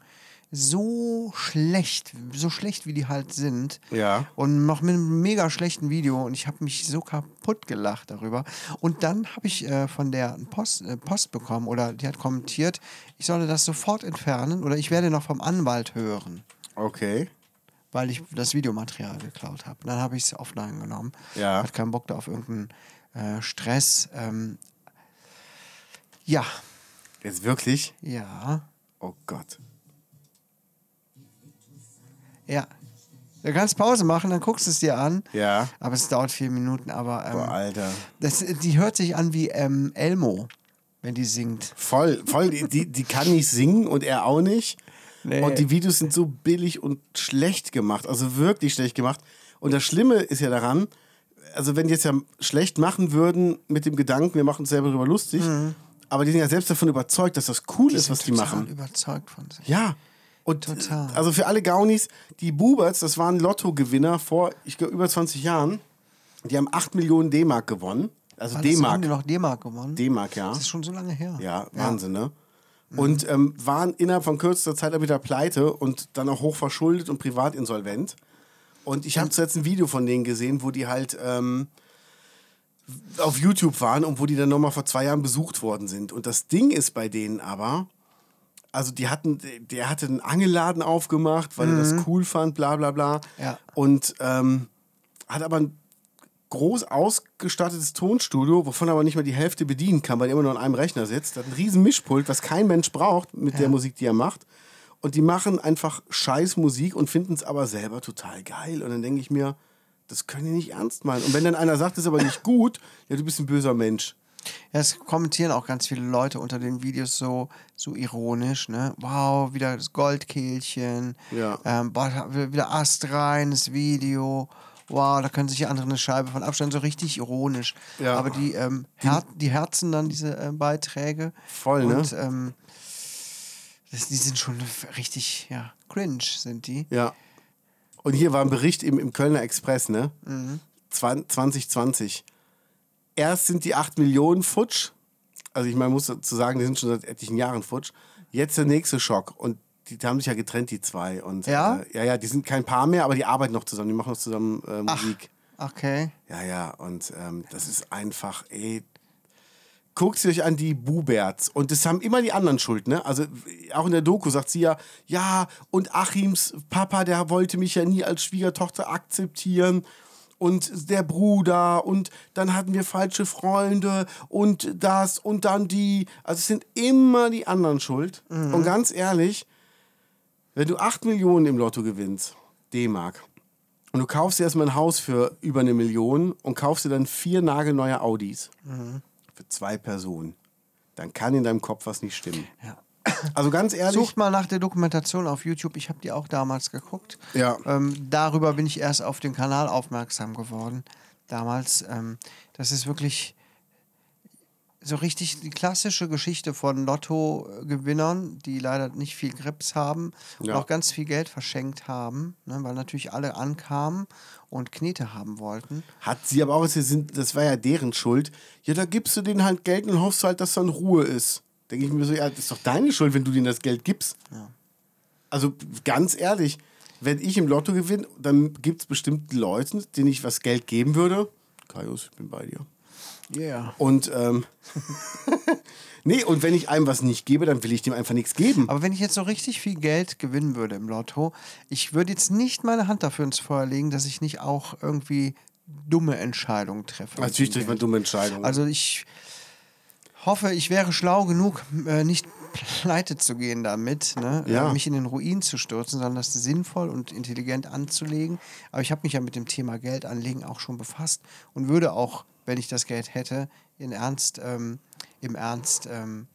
So schlecht, so schlecht wie die halt sind. Ja. Und noch mit einem mega schlechten Video und ich habe mich so kaputt gelacht darüber. Und dann habe ich äh, von der Post, äh, Post bekommen oder die hat kommentiert, ich solle das sofort entfernen oder ich werde noch vom Anwalt hören, Okay. weil ich das Videomaterial geklaut habe. Dann habe ich es offline genommen. Ja. Hat keinen Bock da auf irgendeinen äh, Stress. Ähm, ja, Jetzt wirklich? ja, Oh Gott. Ja. Du kannst Pause machen, dann guckst du es dir an. Ja. Aber es dauert vier Minuten. Aber Boah, ähm, Alter. das, die hört sich an wie ähm, Elmo, wenn die singt. Voll, voll. Die, die kann nicht singen und er auch nicht. Nee. Und die Videos sind so billig und schlecht gemacht. Also wirklich schlecht gemacht. Und das Schlimme ist ja daran, also wenn die jetzt ja schlecht machen würden mit dem Gedanken, wir machen uns selber darüber lustig, aber die sind ja selbst davon überzeugt, dass das cool ist, was die machen. überzeugt von sich. Ja. Und Total. also für alle Gaunis, die Buberts, das waren Lottogewinner vor, ich glaube, über 20 Jahren. Die haben 8 Millionen D-Mark gewonnen. Also das- Haben D-Mark. die noch D-Mark gewonnen? D-Mark, ja. Das ist schon so lange her. Ja, Wahnsinn, ne? Und ähm, waren innerhalb von kürzester Zeit auch wieder pleite und dann auch hoch verschuldet und privat insolvent. Und ich habe zuletzt ein Video von denen gesehen, wo die halt ähm, auf YouTube waren und wo die dann nochmal vor zwei Jahren besucht worden sind. Und das Ding ist bei denen aber, also die hatten, der hatte einen Angelladen aufgemacht, weil er das cool fand, bla bla bla. Ja. Und ähm, hat aber ein groß ausgestattetes Tonstudio, wovon er aber nicht mal die Hälfte bedienen kann, weil er immer nur an einem Rechner sitzt. Hat ein riesen Mischpult, was kein Mensch braucht mit der Musik, die er macht. Und die machen einfach scheiß Musik und finden es aber selber total geil. Und dann denke ich mir, das können die nicht ernst meinen. Und wenn dann einer sagt, das ist aber nicht gut, ja, du bist ein böser Mensch. Ja, es kommentieren auch ganz viele Leute unter den Videos so, so ironisch, ne? Wow, wieder das Goldkehlchen. Ja. Ähm, boah, wieder astreines Video. Wow, da können sich die anderen eine Scheibe von abstellen, so richtig ironisch. Ja. Aber die, ähm, Her die herzen dann diese äh, Beiträge. Voll, ne? Und ähm, das, die sind schon richtig, ja, cringe sind die. Ja. Und hier war ein Bericht im, im Kölner Express, ne? Mhm. Zwan- 2020. Erst sind die 8 Millionen futsch. Also ich meine, muss dazu sagen, die sind schon seit etlichen Jahren futsch. Jetzt der nächste Schock. Und die haben sich ja getrennt, die zwei. Und, Ja? Äh, ja, ja, die sind kein Paar mehr, aber die arbeiten noch zusammen. Die machen noch zusammen äh, Musik. Okay. Ja, ja, und ähm, das ist einfach, ey. Guckt sie euch an, die Buberts. Und das haben immer die anderen Schuld, ne? Also auch in der Doku sagt sie ja, ja, und Achims Papa, der wollte mich ja nie als Schwiegertochter akzeptieren. Und der Bruder und dann hatten wir falsche Freunde und das und dann die. Also es sind immer die anderen schuld. Und ganz ehrlich, wenn du 8 Millionen im Lotto gewinnst, D-Mark, und du kaufst dir erstmal ein Haus für über eine Million und kaufst dir dann vier nagelneue Audis für zwei Personen, dann kann in deinem Kopf was nicht stimmen. Ja. Also ganz ehrlich, Sucht mal nach der Dokumentation auf YouTube. Ich habe die auch damals geguckt. Ja. Ähm, darüber bin ich erst auf den Kanal aufmerksam geworden. Damals. Ähm, das ist wirklich so richtig die klassische Geschichte von Lotto-Gewinnern, die leider nicht viel Grips haben und Ja. auch ganz viel Geld verschenkt haben, ne, weil natürlich alle ankamen und Knete haben wollten. hat sie aber auch, sie sind, das war ja deren Schuld. Ja, da gibst du denen halt Geld und hoffst halt, dass dann Ruhe ist. Denke ich mir so, ja, das ist doch deine Schuld, wenn du denen das Geld gibst. Also ganz ehrlich, wenn ich im Lotto gewinne, dann gibt es bestimmt Leute, denen ich was Geld geben würde. Kaius, ich bin bei dir. Yeah. Und ähm, nee, und wenn ich einem was nicht gebe, dann will ich dem einfach nichts geben. Aber wenn ich jetzt so richtig viel Geld gewinnen würde im Lotto, ich würde jetzt nicht meine Hand dafür ins Feuer legen, dass ich nicht auch irgendwie dumme Entscheidungen treffe. Natürlich trifft man dumme Entscheidungen. Also ich hoffe, ich wäre schlau genug, äh, nicht pleite zu gehen damit, ne? Ja. äh, mich in den Ruin zu stürzen, sondern das sinnvoll und intelligent anzulegen. Aber ich habe mich ja mit dem Thema Geld anlegen auch schon befasst und würde auch, wenn ich das Geld hätte, in Ernst, ähm, im Ernst ähm,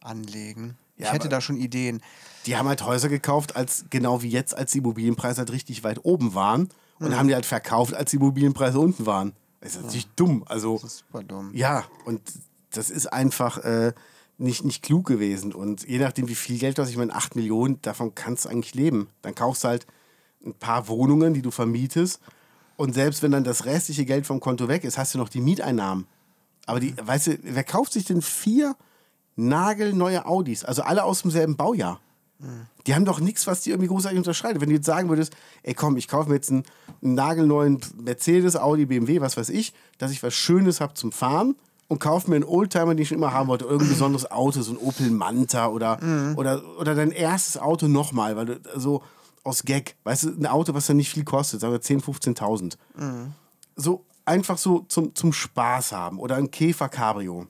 anlegen. Ja, ich hätte da schon Ideen. die haben halt Häuser gekauft, als genau wie jetzt, als die Immobilienpreise halt richtig weit oben waren. Und haben die halt verkauft, als die Immobilienpreise unten waren. Das ist natürlich dumm. Also, Das ist super dumm. ja, und das ist einfach äh, nicht, nicht klug gewesen. Und je nachdem, wie viel Geld du hast, ich meine, 8 Millionen, davon kannst du eigentlich leben. Dann kaufst du halt ein paar Wohnungen, die du vermietest. Und selbst wenn dann das restliche Geld vom Konto weg ist, hast du noch die Mieteinnahmen. Aber die, weißt du, wer kauft sich denn vier nagelneue Audis? Also alle aus demselben Baujahr. Die haben doch nichts, was die irgendwie großartig unterscheidet. Wenn du jetzt sagen würdest, ey komm, ich kaufe mir jetzt einen, einen nagelneuen Mercedes, Audi, BMW, was weiß ich, dass ich was Schönes habe zum Fahren und kaufe mir einen Oldtimer, den ich schon immer haben wollte, irgendein besonderes Auto, so ein Opel Manta oder, oder, oder dein erstes Auto nochmal, weil du so aus Gag, weißt du, ein Auto, was dann nicht viel kostet, sagen wir 10.000, 15.000. So einfach so zum, zum Spaß haben oder ein Käfer Cabrio.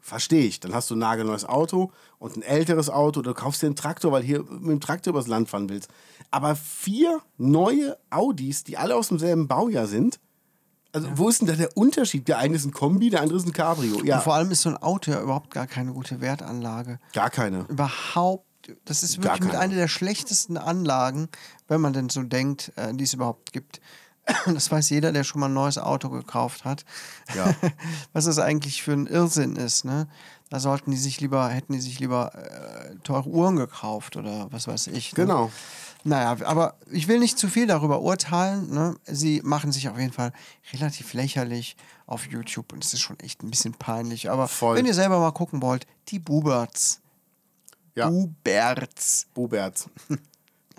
Verstehe ich. Dann hast du ein nagelneues Auto und ein älteres Auto. Du kaufst dir einen Traktor, weil hier mit dem Traktor übers Land fahren willst. Aber vier neue Audis, die alle aus demselben Baujahr sind. Also, wo ist denn da der Unterschied? Der eine ist ein Kombi, der andere ist ein Cabrio. Ja, Und vor allem ist so ein Auto ja überhaupt gar keine gute Wertanlage. gar keine. Überhaupt. Das ist wirklich mit einer der schlechtesten Anlagen, wenn man denn so denkt, äh, die es überhaupt gibt. Das weiß jeder, der schon mal ein neues Auto gekauft hat. Ja. Was das eigentlich für ein Irrsinn ist, ne? Da sollten die sich lieber, hätten die sich lieber äh, teure Uhren gekauft oder was weiß ich. Ne? Genau. Naja, aber ich will nicht zu viel darüber urteilen. Ne? Sie machen sich auf jeden Fall relativ lächerlich auf YouTube und es ist schon echt ein bisschen peinlich. Aber Voll. wenn ihr selber mal gucken wollt, die Buberts. Ja. Buberts. Bubert.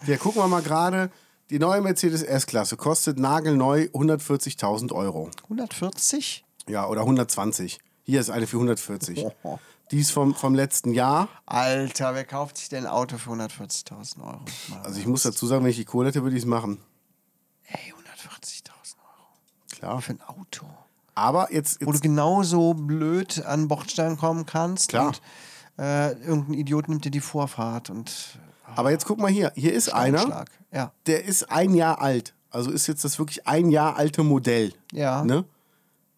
Ja, gucken wir mal gerade. Die neue Mercedes S-Klasse kostet nagelneu 140.000 Euro. 140? Ja, oder 120. Hier ist eine für 140. Die ist vom, vom letzten Jahr. Alter, wer kauft sich denn ein Auto für 140.000 Euro? Mal Also ich muss dazu sagen, wenn ich die Kohle hätte, würde ich es machen. Ey, 140.000 Euro. Klar. Für ein Auto. Aber jetzt, Wo du jetzt genauso blöd an Bordstein kommen kannst. Klar. Und äh, irgendein Idiot nimmt dir die Vorfahrt und aber jetzt guck mal hier. Hier ist einer. Ja. der ist ein Jahr alt. Also ist jetzt das wirklich ein Jahr alte Modell. Ja. Ne?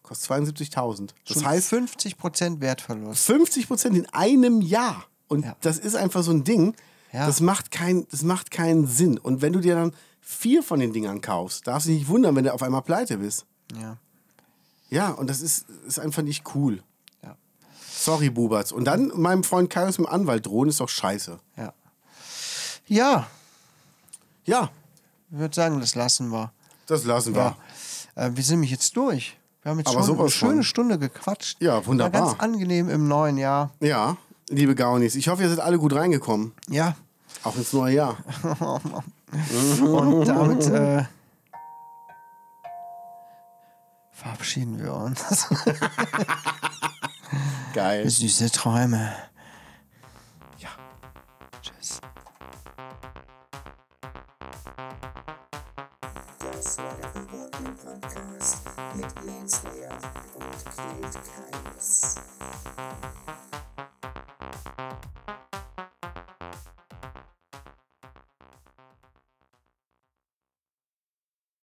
Kostet 72.000. Das Schon heißt 50% Wertverlust. 50 Prozent in einem Jahr. Und Ja. das ist einfach so ein Ding, Ja. das, macht kein, das macht keinen Sinn. Und wenn du dir dann vier von den Dingern kaufst, darfst du dich nicht wundern, wenn du auf einmal pleite bist. Ja. Ja, und das ist, ist einfach nicht cool. Ja. Sorry, Buberts. Und dann meinem Freund Kaius mit dem Anwalt drohen, ist doch scheiße. Ja. Ja, Ja, ich würde sagen, das lassen wir. das lassen wir. Ja. Äh, wir sind nämlich jetzt durch. Wir haben jetzt Aber schon eine schöne von. Stunde gequatscht. Ja, wunderbar. War ganz angenehm im neuen Jahr. Ja, liebe Gaunis, ich hoffe, ihr seid alle gut reingekommen. Ja. Auch ins neue Jahr. Und damit äh, verabschieden wir uns. Geil. Süße Träume. Podcast mit Jens Lehr und Kate Keines.